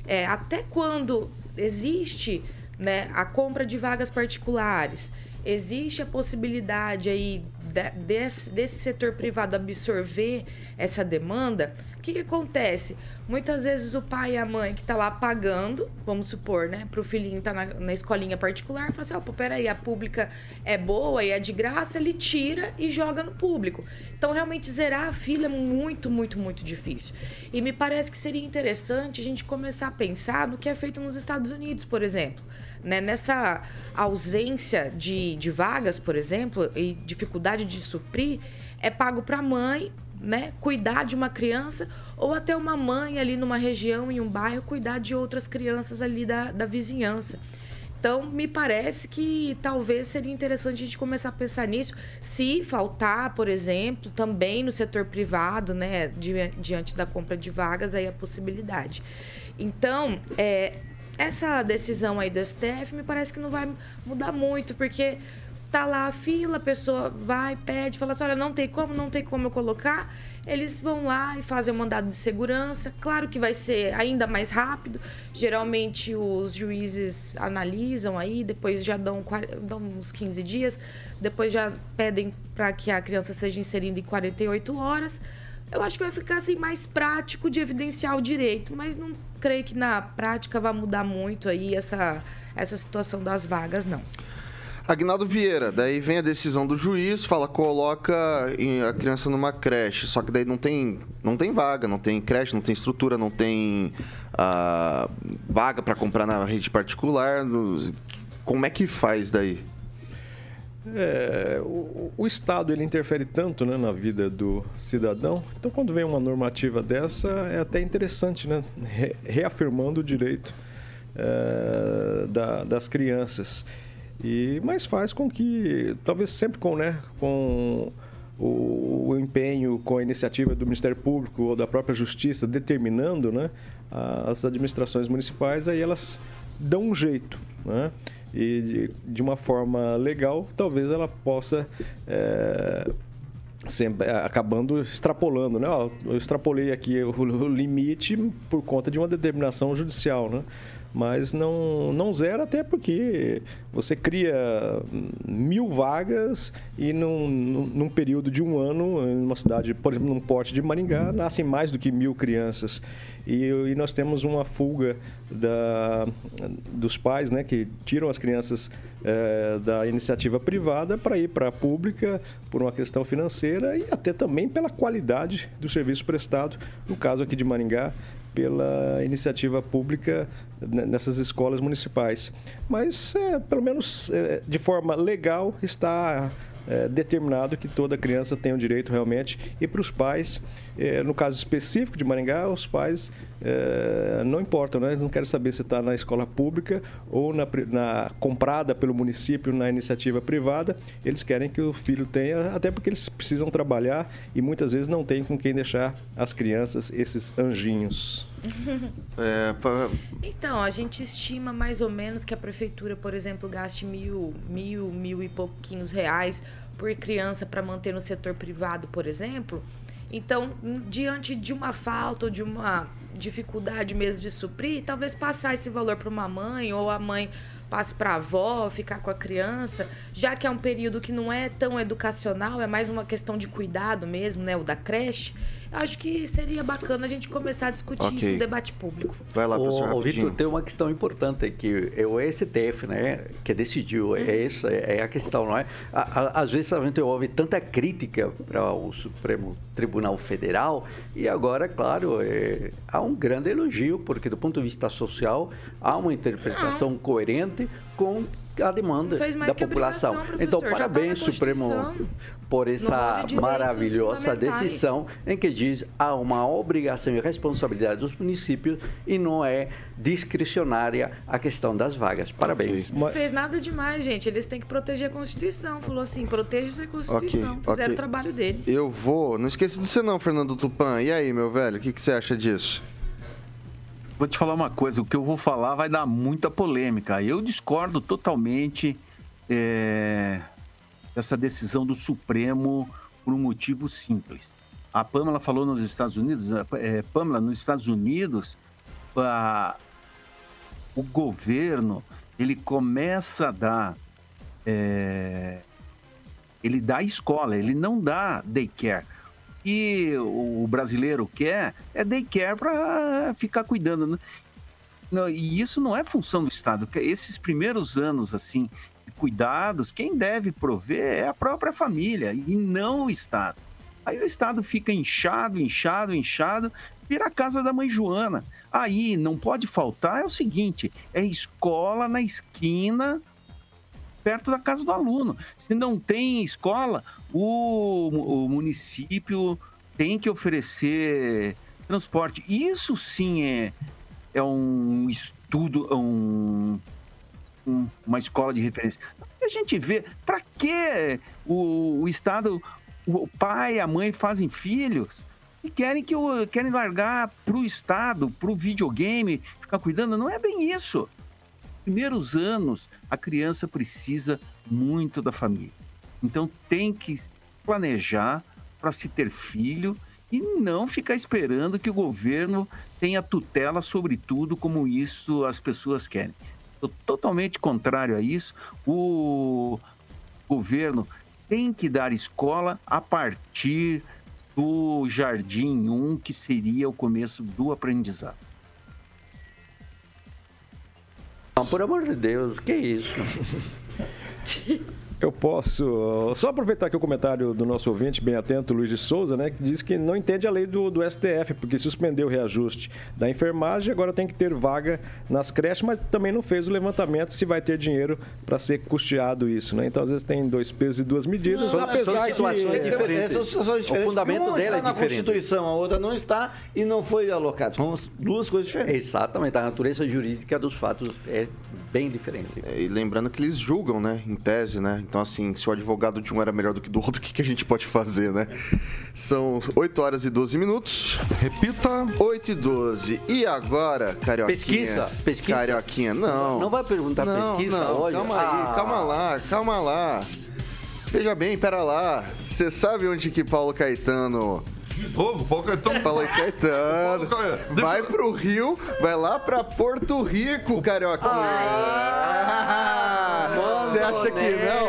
é, até quando existe né, a compra de vagas particulares, existe a possibilidade aí de- desse, desse setor privado absorver essa demanda, que, que acontece? Muitas vezes o pai e a mãe que tá lá pagando, vamos supor, né, para o filhinho estar na, na escolinha particular, fala assim, ó, pô, peraí, a pública é boa e é de graça, ele tira e joga no público. Então, realmente, zerar a fila é muito, muito, muito difícil. E me parece que seria interessante a gente começar a pensar no que é feito nos Estados Unidos, por exemplo. Né? Nessa ausência de, de vagas, por exemplo, e dificuldade de suprir, é pago para a mãe né, cuidar de uma criança ou até uma mãe ali numa região, em um bairro, cuidar de outras crianças ali da, da vizinhança. Então, me parece que talvez seria interessante a gente começar a pensar nisso. Se faltar, por exemplo, também no setor privado, né, di- diante da compra de vagas, aí a possibilidade. Então, é, essa decisão aí do STF me parece que não vai mudar muito, porque tá lá a fila, a pessoa vai, pede, fala assim, olha, não tem como, não tem como eu colocar. Eles vão lá e fazem o mandado de segurança. Claro que vai ser ainda mais rápido. Geralmente os juízes analisam aí, depois já dão, dão uns 15 dias, depois já pedem para que a criança seja inserida em 48 horas. Eu acho que vai ficar assim mais prático de evidenciar o direito, mas não creio que na prática vai mudar muito aí essa, essa situação das vagas, não. Agnaldo Vieira, daí vem a decisão do juiz, fala, coloca a criança numa creche, só que daí não tem, não tem vaga, não tem creche, não tem estrutura, não tem ah, vaga para comprar na rede particular. Como é que faz daí? É, o, o Estado ele interfere tanto né, na vida do cidadão, então quando vem uma normativa dessa é até interessante, né, re- reafirmando o direito é, da- das crianças. E, mas faz com que, talvez sempre com, né, com o, o empenho, com a iniciativa do Ministério Público ou da própria Justiça determinando né, as administrações municipais, aí elas dão um jeito. Né? E de, de uma forma legal, talvez ela possa é, sempre acabando extrapolando, né? Ó, eu extrapolei aqui o, o limite por conta de uma determinação judicial, né? Mas não, não zera até porque você cria mil vagas e num, num, período de um ano, em uma cidade, por exemplo, num porte de Maringá, nascem mais do que mil crianças. E, e nós temos uma fuga da, dos pais, né? Que tiram as crianças eh, da iniciativa privada para ir para a pública por uma questão financeira e até também pela qualidade do serviço prestado, no caso aqui de Maringá, pela iniciativa pública nessas escolas municipais. Mas, é, pelo menos é, de forma legal, está é, determinado que toda criança tem o direito realmente. E para os pais, é, no caso específico de Maringá, os pais é, não importam, né? Eles não querem saber se está na escola pública ou na, na comprada pelo município na iniciativa privada. Eles querem que o filho tenha, até porque eles precisam trabalhar e muitas vezes não tem com quem deixar as crianças, esses anjinhos. É, pa- Então, a gente estima mais ou menos que a prefeitura, por exemplo, gaste mil, mil, mil e pouquinhos reais por criança para manter no setor privado, por exemplo. Então, diante de uma falta ou de uma dificuldade mesmo de suprir, talvez passar esse valor para uma mãe ou a mãe passe para a avó, ficar com a criança, já que é um período que não é tão educacional, é mais uma questão de cuidado mesmo, né, o da creche. Acho que seria bacana a gente começar a discutir Ok. isso no debate público. Vai lá, professor, rapidinho. Vitor, tem uma questão importante que é o STF, né, que decidiu, é isso, é a questão, não é? Às vezes a gente ouve tanta crítica para o Supremo Tribunal Federal e agora, claro, é, há um grande elogio, porque do ponto de vista social há uma interpretação coerente com a demanda da população. Então, tá parabéns, Supremo. Por essa direitos maravilhosa decisão em que diz há uma obrigação e responsabilidade dos municípios e não é discricionária a questão das vagas. Parabéns. Não fez nada demais, gente. Eles têm que proteger a Constituição. Falou assim, proteja a Constituição. Ok, Fizeram ok. o trabalho deles. Eu vou. Não esqueça de você não, Fernando Tupan. E aí, meu velho, o que, que você acha disso? Vou te falar uma coisa, o que eu vou falar vai dar muita polêmica. Eu discordo totalmente é, dessa decisão do Supremo por um motivo simples. A Pamela falou nos Estados Unidos, é, Pamela, nos Estados Unidos, a- o governo ele começa a dar é, ele dá escola, ele não dá daycare. E o brasileiro quer é daycare para ficar cuidando. né? Não, e isso não é função do Estado. Esses primeiros anos, assim, cuidados, quem deve prover é a própria família e não o Estado. Aí o Estado fica inchado, inchado, inchado, vira a casa da mãe Joana. Aí não pode faltar é o seguinte: é escola na esquina perto da casa do aluno. Se não tem escola, o, o município tem que oferecer transporte. Isso sim é, é um estudo, é um, um- uma escola de referência. A gente vê, para que o, o Estado, o pai e a mãe fazem filhos e querem que o, querem largar para o Estado, para o videogame, ficar cuidando? Não é bem isso primeiros anos, a criança precisa muito da família. Então tem que planejar para se ter filho e não ficar esperando que o governo tenha tutela sobre tudo, como isso as pessoas querem. Estou totalmente contrário a isso. O governo tem que dar escola a partir do Jardim 1, que seria o começo do aprendizado. Não, por amor de Deus, que isso? Eu posso só aproveitar aqui o comentário do nosso ouvinte, bem atento, Luiz de Souza, né, que diz que não entende a lei do, do STF, porque suspendeu o reajuste da enfermagem, agora tem que ter vaga nas creches, mas também não fez o levantamento se vai ter dinheiro para ser custeado isso, né? Então, às vezes tem dois pesos e duas medidas, São- apesar são que... situações diferentes. São situações diferentes. O fundamento uma dela está é na diferente. Constituição, a outra não está e não foi alocado. São duas coisas diferentes. Exatamente, a natureza jurídica dos fatos é bem diferente. É, E lembrando que eles julgam, né? Em tese, né? Então, assim, se o advogado de um era melhor do que do outro, o que, que a gente pode fazer, né? São 8 horas e 12 minutos. Repita. 8 e 12. E agora, Carioquinha? Pesquisa, pesquisa. Carioquinha, não. Não vai perguntar não, pesquisa? Não, Olha, calma aí, ah. calma lá, calma lá. Veja bem, pera lá. Você sabe onde que Paulo Caetano... De novo, Paulo Caetano. Paulo Caetano. Paulo Caetano. Vai pro Rio, vai lá pra Porto Rico, Carioquinha. Ah, Você acha que não?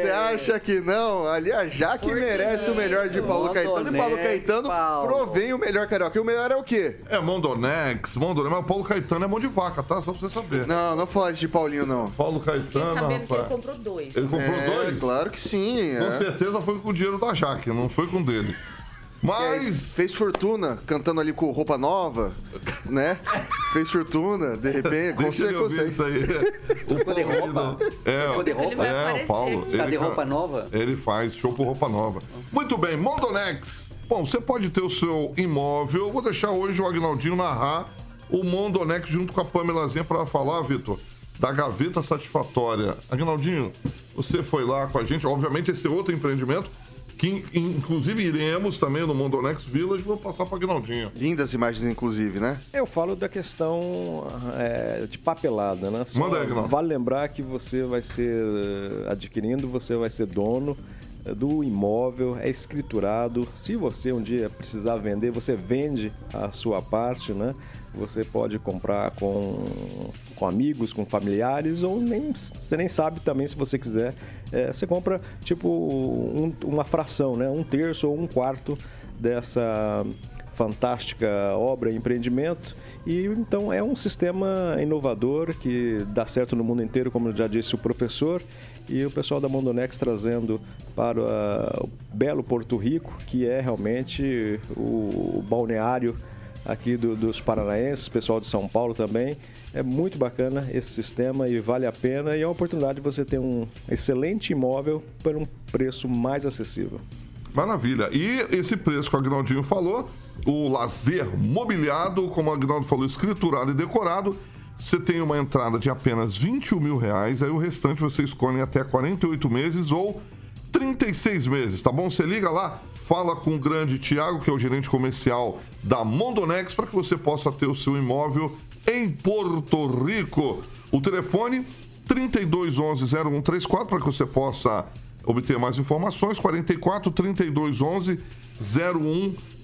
Você acha que não? Ali a Jaque merece o melhor de Paulo Caetano. E Paulo Caetano provém o melhor carioca. E o melhor é o quê? É Mondonex, Mondonex, mas o Paulo Caetano é mão de vaca, tá? Só pra você saber. Não, não fala de Paulinho, não. Paulo Caetano, Fiquei sabendo que ele rapaz. comprou dois. Ele comprou É, dois? Claro que sim. Com é. certeza foi com o dinheiro da Jaque, não foi com o dele. Mas. Fez fortuna cantando ali com roupa nova, né? Fez fortuna, de repente. Deixa ele ouvir consegue. isso aí. O Ficou de roupa? É, Ficou de roupa? Ele vai é, o Paulo. aqui. Tá de roupa nova? Ele faz show por roupa nova. Muito bem, Mondonex. Bom, você pode ter o seu imóvel. Vou deixar hoje o Agnaldinho narrar o Mondonex junto com a Pamelazinha para falar, Vitor, da gaveta satisfatória. Agnaldinho, você foi lá com a gente. Obviamente, esse é outro empreendimento. Que in- inclusive iremos também no Mondonex Village. Vou passar para Agnaldinho. Lindas imagens, inclusive, né? Eu falo da questão é, de papelada, né? Só Manda aí, Aguinaldo. Vale lembrar que você vai ser eh, adquirindo, você vai ser dono eh, do imóvel, é escriturado. Se você um dia precisar vender, você vende a sua parte, né? Você pode comprar com, com amigos, com familiares, ou nem, você nem sabe também se você quiser. Eh, você compra tipo um- uma fração, né? Um terço ou um quarto dessa fantástica obra e empreendimento. E então é um sistema inovador que dá certo no mundo inteiro, como já disse o professor, e o pessoal da Mondonex trazendo para ah, o belo Porto Rico, que é realmente o balneário aqui do- dos paranaenses, pessoal de São Paulo também. É muito bacana esse sistema e vale a pena e é uma oportunidade de você ter um excelente imóvel por um preço mais acessível. Maravilha. E esse preço que o Agnaldinho falou, o lazer mobiliado, como o Agnaldo falou, escriturado e decorado, você tem uma entrada de apenas 21 mil reais, aí o restante você escolhe até 48 meses ou 36 meses, tá bom? Você liga lá, fala com o grande Tiago, que é o gerente comercial da Mondonex, para que você possa ter o seu imóvel em Porto Rico. O telefone 3211-0134 para que você possa obter mais informações. 44 3211 0134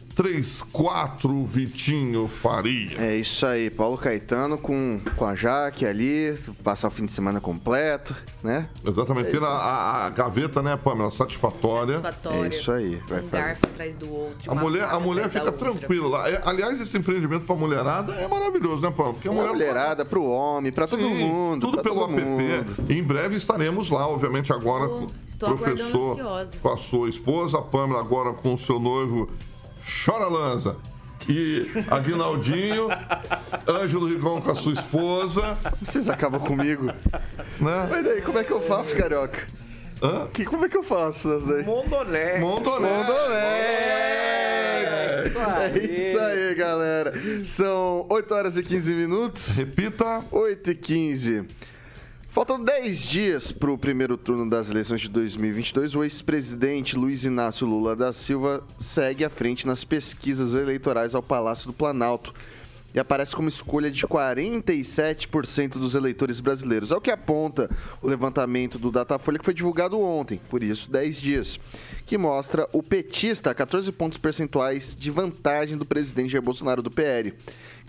Vitinho Faria. É isso aí, Paulo Caetano com, com a Jaque ali, passar o fim de semana completo, né? Exatamente. É Tendo isso a, a- a gaveta, né, Pamela? Satisfatória. Satisfatória. É isso aí. Vai Um garfo atrás do outro. A mulher, a mulher fica tranquila lá. É, Aliás, esse empreendimento pra mulherada é maravilhoso, né, Paulo? Porque a Pra mulher mulherada, pro homem, pra todo Sim, mundo. Tudo pelo todo app. mundo. Em breve estaremos lá, obviamente, agora com o professor, ansiosa. com a sua esposa, a Pamela agora com o seu noivo Chora Lanza. E Aguinaldinho, Ângelo Rigon com a sua esposa. Vocês acabam comigo. Né? Mas daí, como é que eu faço, carioca? Hã? Que, como é que eu faço isso daí? Mondonex. Mondonex. É isso aí, galera. São 8 horas e 15 minutos. Repita. 8 e 15. Faltam 10 dias para o primeiro turno das eleições de 2022. O ex-presidente Luiz Inácio Lula da Silva segue à frente nas pesquisas eleitorais ao Palácio do Planalto e aparece como escolha de 47% dos eleitores brasileiros. É o que aponta o levantamento do Datafolha que foi divulgado ontem, por isso 10 dias, que mostra o petista a 14 pontos percentuais de vantagem do presidente Jair Bolsonaro do PL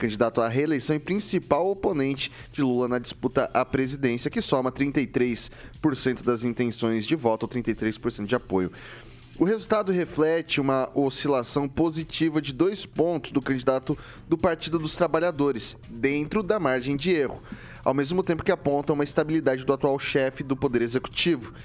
candidato à reeleição e principal oponente de Lula na disputa à presidência, que soma 33% das intenções de voto ou 33% de apoio. O resultado reflete uma oscilação positiva de dois pontos do candidato do Partido dos Trabalhadores, dentro da margem de erro, ao mesmo tempo que aponta uma estabilidade do atual chefe do Poder Executivo.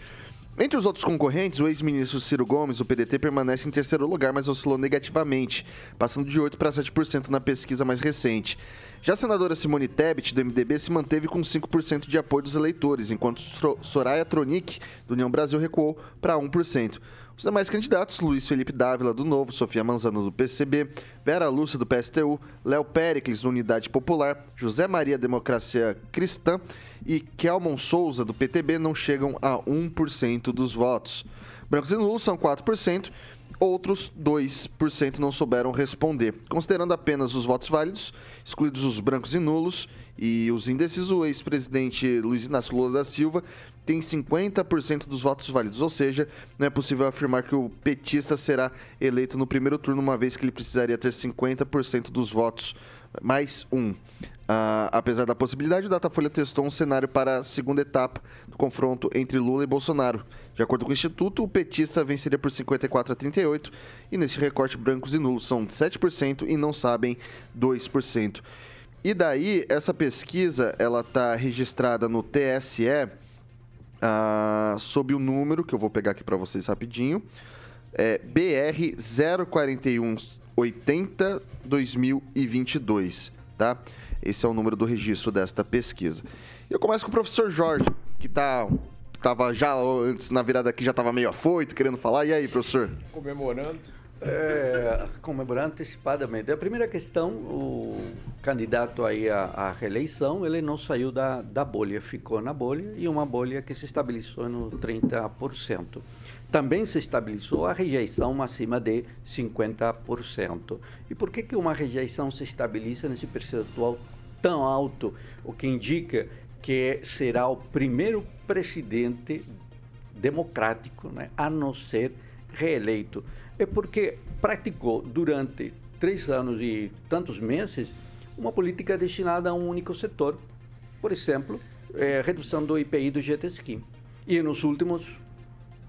Entre os outros concorrentes, o ex-ministro Ciro Gomes, o PDT, permanece em terceiro lugar, mas oscilou negativamente, passando de 8% para 7% na pesquisa mais recente. Já a senadora Simone Tebet, do MDB, se manteve com 5% de apoio dos eleitores, enquanto Soraya Tronic, do União Brasil, recuou para 1%. Os demais candidatos, Luiz Felipe Dávila, do Novo, Sofia Manzano, do PCB, Vera Lúcia, do PSTU, Léo Pericles, do Unidade Popular, José Maria Democracia Cristã e Kelmon Souza, do PTB, não chegam a 1% dos votos. Brancos e nulos são 4%, outros 2% não souberam responder. Considerando apenas os votos válidos, excluídos os brancos e nulos e os indecisos, o ex-presidente Luiz Inácio Lula da Silva tem 50% dos votos válidos, ou seja, não é possível afirmar que o petista será eleito no primeiro turno, uma vez que ele precisaria ter 50% dos votos mais um. Ah, apesar da possibilidade, o Datafolha testou um cenário para a segunda etapa do confronto entre Lula e Bolsonaro. De acordo com o Instituto, o petista venceria por 54 a 38 e nesse recorte brancos e nulos são 7% e não sabem 2%. E daí, essa pesquisa, ela está registrada no TSE ah, sob o número, que eu vou pegar aqui para vocês rapidinho, é BR 04180 2022, tá? Esse é o número do registro desta pesquisa. Eu começo com o professor Jorge, que tá tava já antes na virada aqui já estava meio afoito, querendo falar. E aí, professor? Comemorando. É, comemorando antecipadamente. A primeira questão, o candidato aí à, à, reeleição, ele não saiu da, da bolha, ficou na bolha e uma bolha que se estabilizou no 30%. Também se estabilizou a rejeição acima de 50%. E por que, que uma rejeição se estabiliza nesse percentual tão alto? O que indica que será o primeiro presidente democrático né, a não ser reeleito é porque praticou durante três anos e tantos meses uma política destinada a um único setor. Por exemplo, é, redução do IPI do jet ski. E nos últimos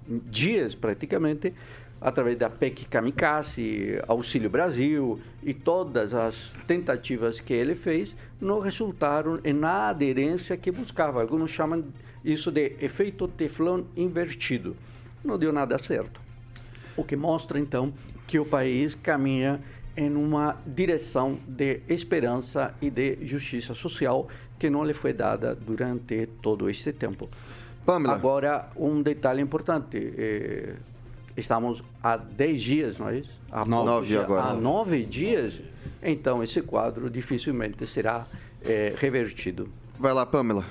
dias, praticamente, através da PEC Kamikaze, Auxílio Brasil e todas as tentativas que ele fez, não resultaram na aderência que buscava. Alguns chamam isso de efeito Teflon invertido. Não deu nada certo. O que mostra, então, que o país caminha em uma direção de esperança e de justiça social que não lhe foi dada durante todo este tempo. Pamela. Agora, um detalhe importante. Eh, estamos há 10 dias, não é isso? Há nove dias, agora. Há nove dias, então esse quadro dificilmente será eh, revertido. Vai lá, Pamela.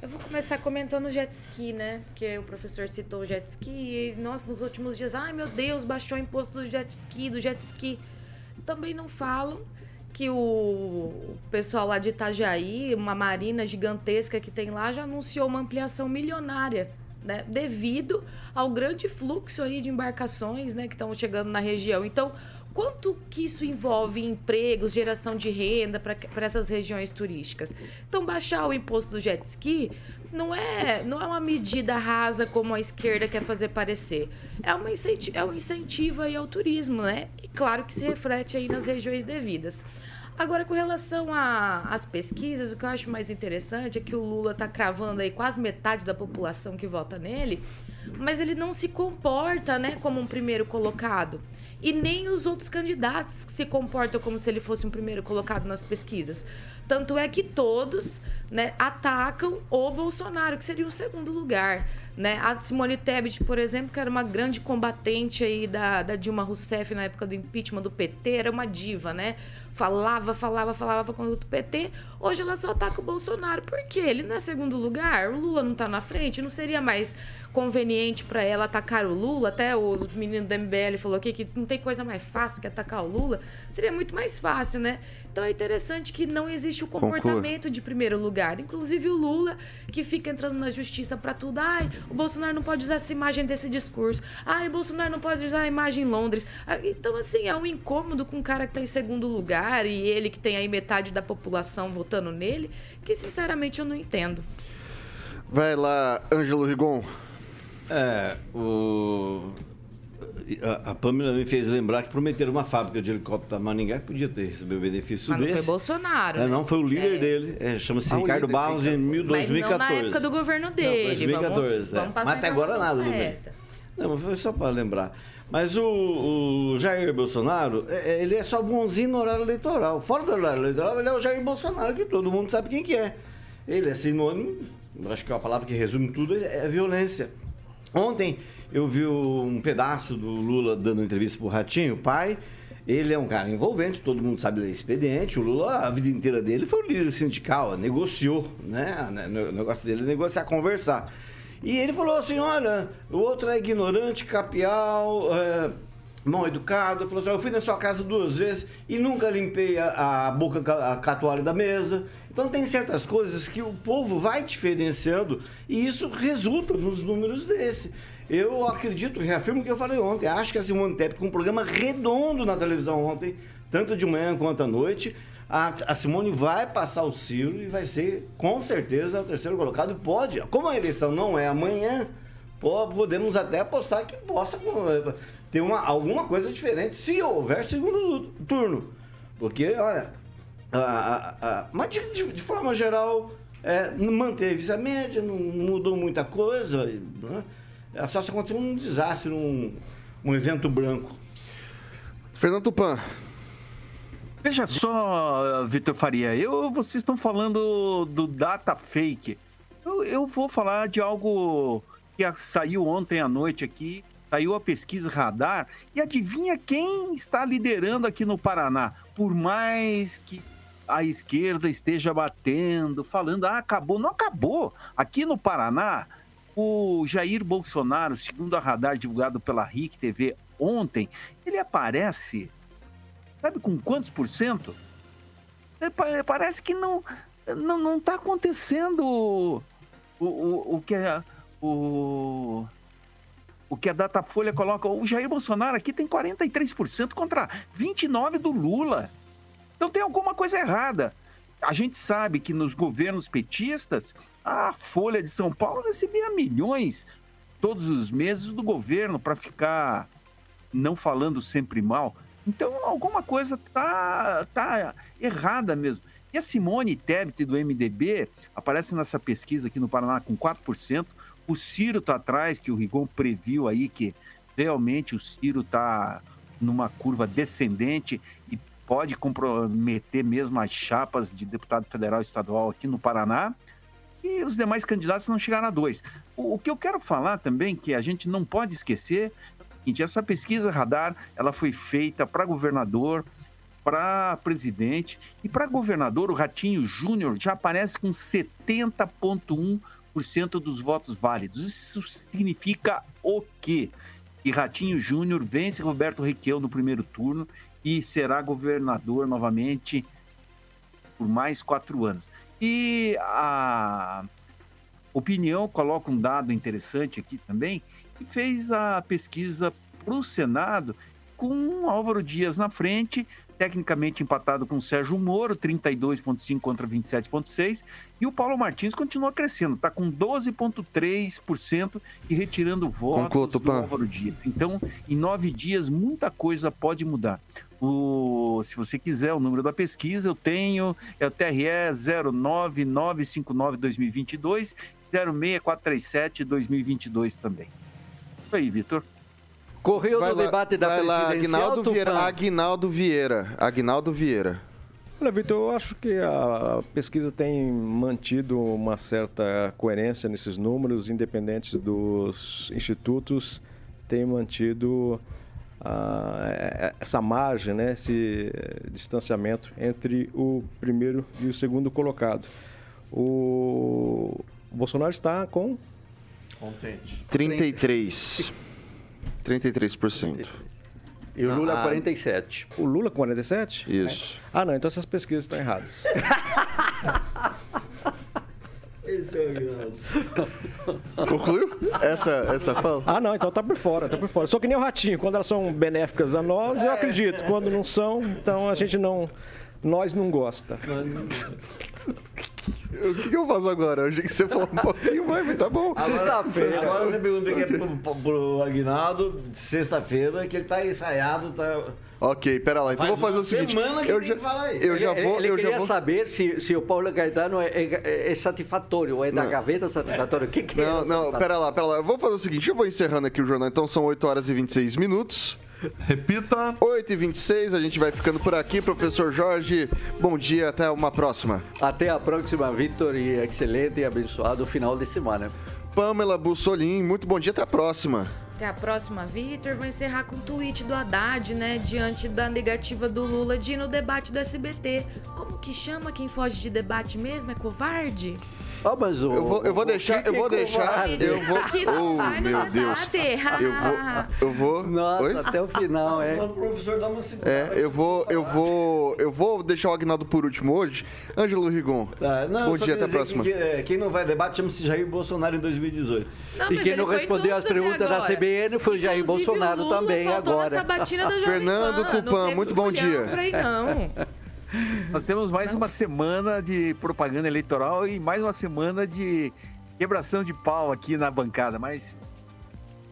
Eu vou começar comentando o jet ski, né? Porque o professor citou o jet ski e nós nos últimos dias, ai meu Deus, baixou o imposto do jet ski, do jet ski. Também não falam que o pessoal lá de Itajaí, uma marina gigantesca que tem lá, já anunciou uma ampliação milionária né, devido ao grande fluxo aí de embarcações né, que estão chegando na região. Então, quanto que isso envolve empregos, geração de renda para essas regiões turísticas? Então, baixar o imposto do jet ski não é, não é uma medida rasa como a esquerda quer fazer parecer. É, uma incentivo, é um incentivo aí ao turismo, né? E claro que se reflete aí nas regiões devidas. Agora, com relação às pesquisas, o que eu acho mais interessante é que o Lula está cravando aí quase metade da população que vota nele, mas ele não se comporta né, como um primeiro colocado. E nem os outros candidatos se comportam como se ele fosse um primeiro colocado nas pesquisas. Tanto é que todos né, atacam o Bolsonaro, que seria o segundo lugar. Né? A Simone Tebet, por exemplo, que era uma grande combatente aí da, da Dilma Rousseff na época do impeachment do PT, era uma diva, né? Falava, falava, falava contra o PT. Hoje ela só ataca o Bolsonaro. Por quê? Ele não é segundo lugar? O Lula não está na frente? Não seria mais conveniente para ela atacar o Lula? Até os meninos da MBL falou aqui que não tem coisa mais fácil que atacar o Lula. Seria muito mais fácil, né? Então é interessante que não existe o comportamento Conclua. de primeiro lugar. Inclusive o Lula, que fica entrando na justiça para tudo. Ai, o Bolsonaro não pode usar essa imagem desse discurso. Ai, o Bolsonaro não pode usar a imagem em Londres. Então, assim, é um incômodo com um cara que está em segundo lugar e ele que tem aí metade da população votando nele, que sinceramente eu não entendo. Vai lá, Ângelo Rigon. É, o a, a Pâmela me fez lembrar que prometeram uma fábrica de helicóptero da Maningá que podia ter recebido benefício Mas desse. não foi Bolsonaro. É, né? Não, foi o líder é. dele. É, Chama-se ah, Ricardo Barros em 2014. Mas não na época do governo dele. Não, 2014. Vamos, vamos é. Mas até agora nada do bem. Não, foi só para lembrar. Mas o, o, Jair Bolsonaro, é, é, ele é só bonzinho no horário eleitoral. Fora do horário eleitoral, ele é o Jair Bolsonaro, que todo mundo sabe quem que é. Ele é sinônimo, acho que é uma palavra que resume tudo, é violência. Ontem eu vi um pedaço do Lula dando entrevista pro Ratinho, pai. Ele é um cara envolvente, todo mundo sabe ler expediente. O Lula, a vida inteira dele foi o líder sindical, negociou, né? O negócio dele é negociar, conversar. E ele falou assim: olha, o outro é ignorante, capial, é, mal educado. Ele falou assim: eu fui na sua casa duas vezes e nunca limpei a, a boca a toalha da mesa. Então tem certas coisas que o povo vai diferenciando e isso resulta nos números desse. Eu acredito, reafirmo o que eu falei ontem. Acho que a Simone Tebet, com um programa redondo na televisão ontem, tanto de manhã quanto à noite, a, a, Simone vai passar o Ciro e vai ser, com certeza, o terceiro colocado. Pode, como a eleição não é amanhã, podemos até apostar que possa ter uma, alguma coisa diferente se houver segundo turno. Porque, olha, a, a, mas de, de, de, forma geral, é, manteve-se a média, não mudou muita coisa. Né? É só se acontecer um desastre, um, um evento branco. Fernando Tupan. Veja só, Vitor Faria, eu, vocês estão falando do data fake. Eu, eu vou falar de algo que saiu ontem à noite aqui, saiu a pesquisa Radar, e adivinha quem está liderando aqui no Paraná? Por mais que a esquerda esteja batendo, falando, ah, acabou. Não acabou. Aqui no Paraná, o Jair Bolsonaro, segundo a Radar divulgado pela RIC TV ontem, ele aparece Sabe com quantos por cento? É, pa- Parece que não não, não tá acontecendo o, o, o que a, o, o que a Datafolha coloca. O Jair Bolsonaro aqui tem 43% contra 29% do Lula. Então tem alguma coisa errada. A gente sabe que nos governos petistas, a Folha de São Paulo recebia milhões todos os meses do governo para ficar não falando sempre mal. Então, alguma coisa tá, tá errada mesmo. E a Simone Tebet, do MDB, aparece nessa pesquisa aqui no Paraná com 4%. O Ciro tá atrás, que o Rigon previu aí que realmente o Ciro tá numa curva descendente e pode comprometer mesmo as chapas de deputado federal e estadual aqui no Paraná. E os demais candidatos não chegaram a dois. O, o que eu quero falar também, que a gente não pode esquecer, seguinte, essa pesquisa radar, ela foi feita para governador, para presidente e para governador, o Ratinho Júnior já aparece com 70,1% dos votos válidos. Isso significa o quê? Que Ratinho Júnior vence Roberto Requião no primeiro turno e será governador novamente por mais quatro anos. E a opinião coloca um dado interessante aqui também, e fez a pesquisa para o Senado com Álvaro Dias na frente, tecnicamente empatado com o Sérgio Moro, 32,5 contra 27,6, e o Paulo Martins continua crescendo, está com 12,3% e retirando votos Conclua, do. Álvaro Dias. Então, em nove dias, muita coisa pode mudar. O, se você quiser o número da pesquisa, eu tenho, é o TRE 09959-2022, 06437-2022 também. Isso aí, Vitor. Correu Vai do lá, debate da vai lá, Agnaldo Vieira. Agnaldo Vieira. Agnaldo Vieira. Olha, Vitor, eu acho que a pesquisa tem mantido uma certa coerência nesses números, independentes dos institutos, tem mantido ah, essa margem, né, esse distanciamento entre o primeiro e o segundo colocado. O Bolsonaro está com Contente. 33. 33%. E o Lula Ah, 47. O Lula 47? Isso. Ah, não, então essas pesquisas estão erradas. Esse é o. Concluiu? Essa, essa fala? Ah, não, então tá por fora, tá por fora. Sou que nem o ratinho, quando elas são benéficas a nós, eu acredito. Quando não são, então a gente não. Nós não gosta. O que, que eu faço agora? Eu achei que você falou um pouquinho mais, mas tá bom. Sexta-feira. Agora você pergunta aqui pro, pro, pro Aguinaldo, sexta-feira, que ele tá ensaiado, tá. Ok, pera lá. Então Faz vou fazer o seguinte. semana que Eu tem já, que falar isso. eu já Ele- vou. Ele, Eu já queria vou. saber se, se o Paulo Caetano é, é, é satisfatório, ou é da Não. gaveta satisfatório. O que, que é? Não, não, pera lá, pera lá. Eu vou fazer o seguinte, eu vou encerrando aqui o jornal. Então são 8 horas e 26 minutos. Repita. 8 e 26 a gente vai ficando por aqui. Professor Jorge, bom dia, até uma próxima. Até a próxima, Vitor, e excelente e abençoado final de semana. Pamela Bussolim, muito bom dia, até a próxima. Até a próxima, Vitor. Vou encerrar com um tweet do Haddad, né? Diante da negativa do Lula de ir no debate do SBT. Como que chama quem foge de debate mesmo? É covarde? Oh, mas o, Eu vou, eu vou o- deixar, eu vou é deixar, eu vou. Isso aqui não Oh, meu Deus. Eu vou, eu vou. Nossa, Oi? até o final, é. O professor dá uma segunda. É, eu vou, eu vou, eu vou deixar o Agnaldo por último hoje. Ângelo Rigon. Tá, não, bom dia, até a próxima. que- que, é, quem não vai debate chama-se Jair Bolsonaro em 2018. Não, E quem não respondeu até perguntas da. CBN foi o Jair Bolsonaro o Lula também agora. Fernando teve muito bom dia. Pra ir, não. Nós temos mais uma semana de propaganda eleitoral e mais uma semana de quebração de pau aqui na bancada. Mas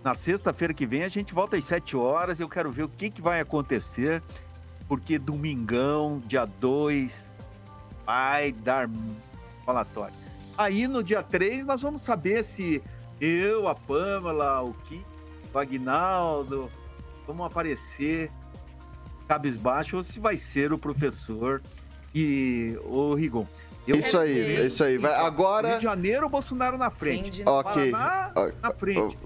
na sexta-feira que vem a gente volta às 7 horas. Eu quero ver o que, que vai acontecer, porque domingão, dia 2, vai dar falatório. Aí no dia 3 nós vamos saber se eu, a Pâmela, o Kim, o Agnaldo, vamos aparecer cabisbaixo ou se vai ser o professor e o Rigon. Eu- Isso aí, isso aí. Vai, agora. Rio de Janeiro, o Bolsonaro na frente. Ok. Paraná, na frente.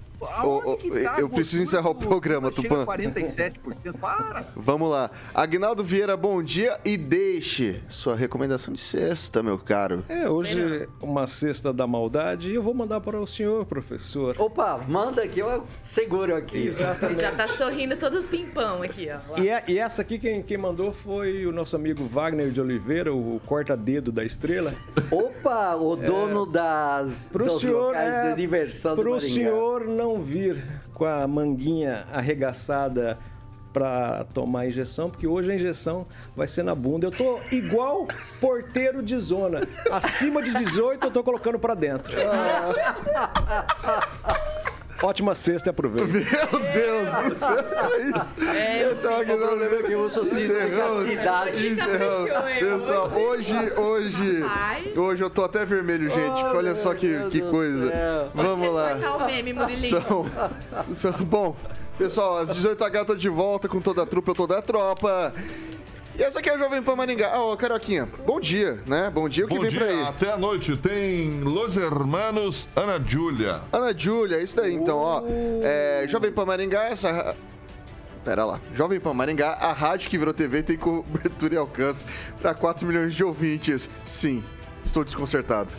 Que tá eu preciso encerrar o programa, a 47%. Para! Vamos lá. Agnaldo Vieira, bom dia e deixe sua recomendação de sexta, meu caro. É, hoje uma cesta da maldade e eu vou mandar para o senhor, professor. Opa, manda aqui, eu seguro aqui. Ele Exatamente. já tá sorrindo todo pimpão aqui, ó. E, é- e essa aqui quem, quem mandou foi o nosso amigo Wagner de Oliveira, o corta-dedo da estrela. Opa, o dono das Pro dos senhor, locais é, de diversão do pro senhor não vir com a manguinha arregaçada para tomar a injeção, porque hoje a injeção vai ser na bunda. Eu tô igual porteiro de zona. Acima de 18 eu tô colocando para dentro. Ótima sexta e aproveita. Meu Deus do céu. É, Esse é o problema é que eu sou Encerramos. Encerramos. Pessoal, hoje, hoje, hoje eu tô até vermelho, gente. Oh, Olha só que, que coisa. céu. Vamos lá. o meme, Murilinho. São, são, bom, pessoal, às 18h eu tô de volta com toda a trupa, eu toda a tropa. E essa aqui é a Jovem Pan Maringá. Ah, ô, Caroquinha, bom dia, né? Bom dia, o que Bom vem dia, por aí? até a noite. Tem Los Hermanos Ana Júlia. Ana Júlia, isso daí então, ó. É, Jovem Pan Maringá, essa. Pera lá. Jovem Pan Maringá, a rádio que virou TV tem cobertura e alcance para 4 milhões de ouvintes. Sim, estou desconcertado.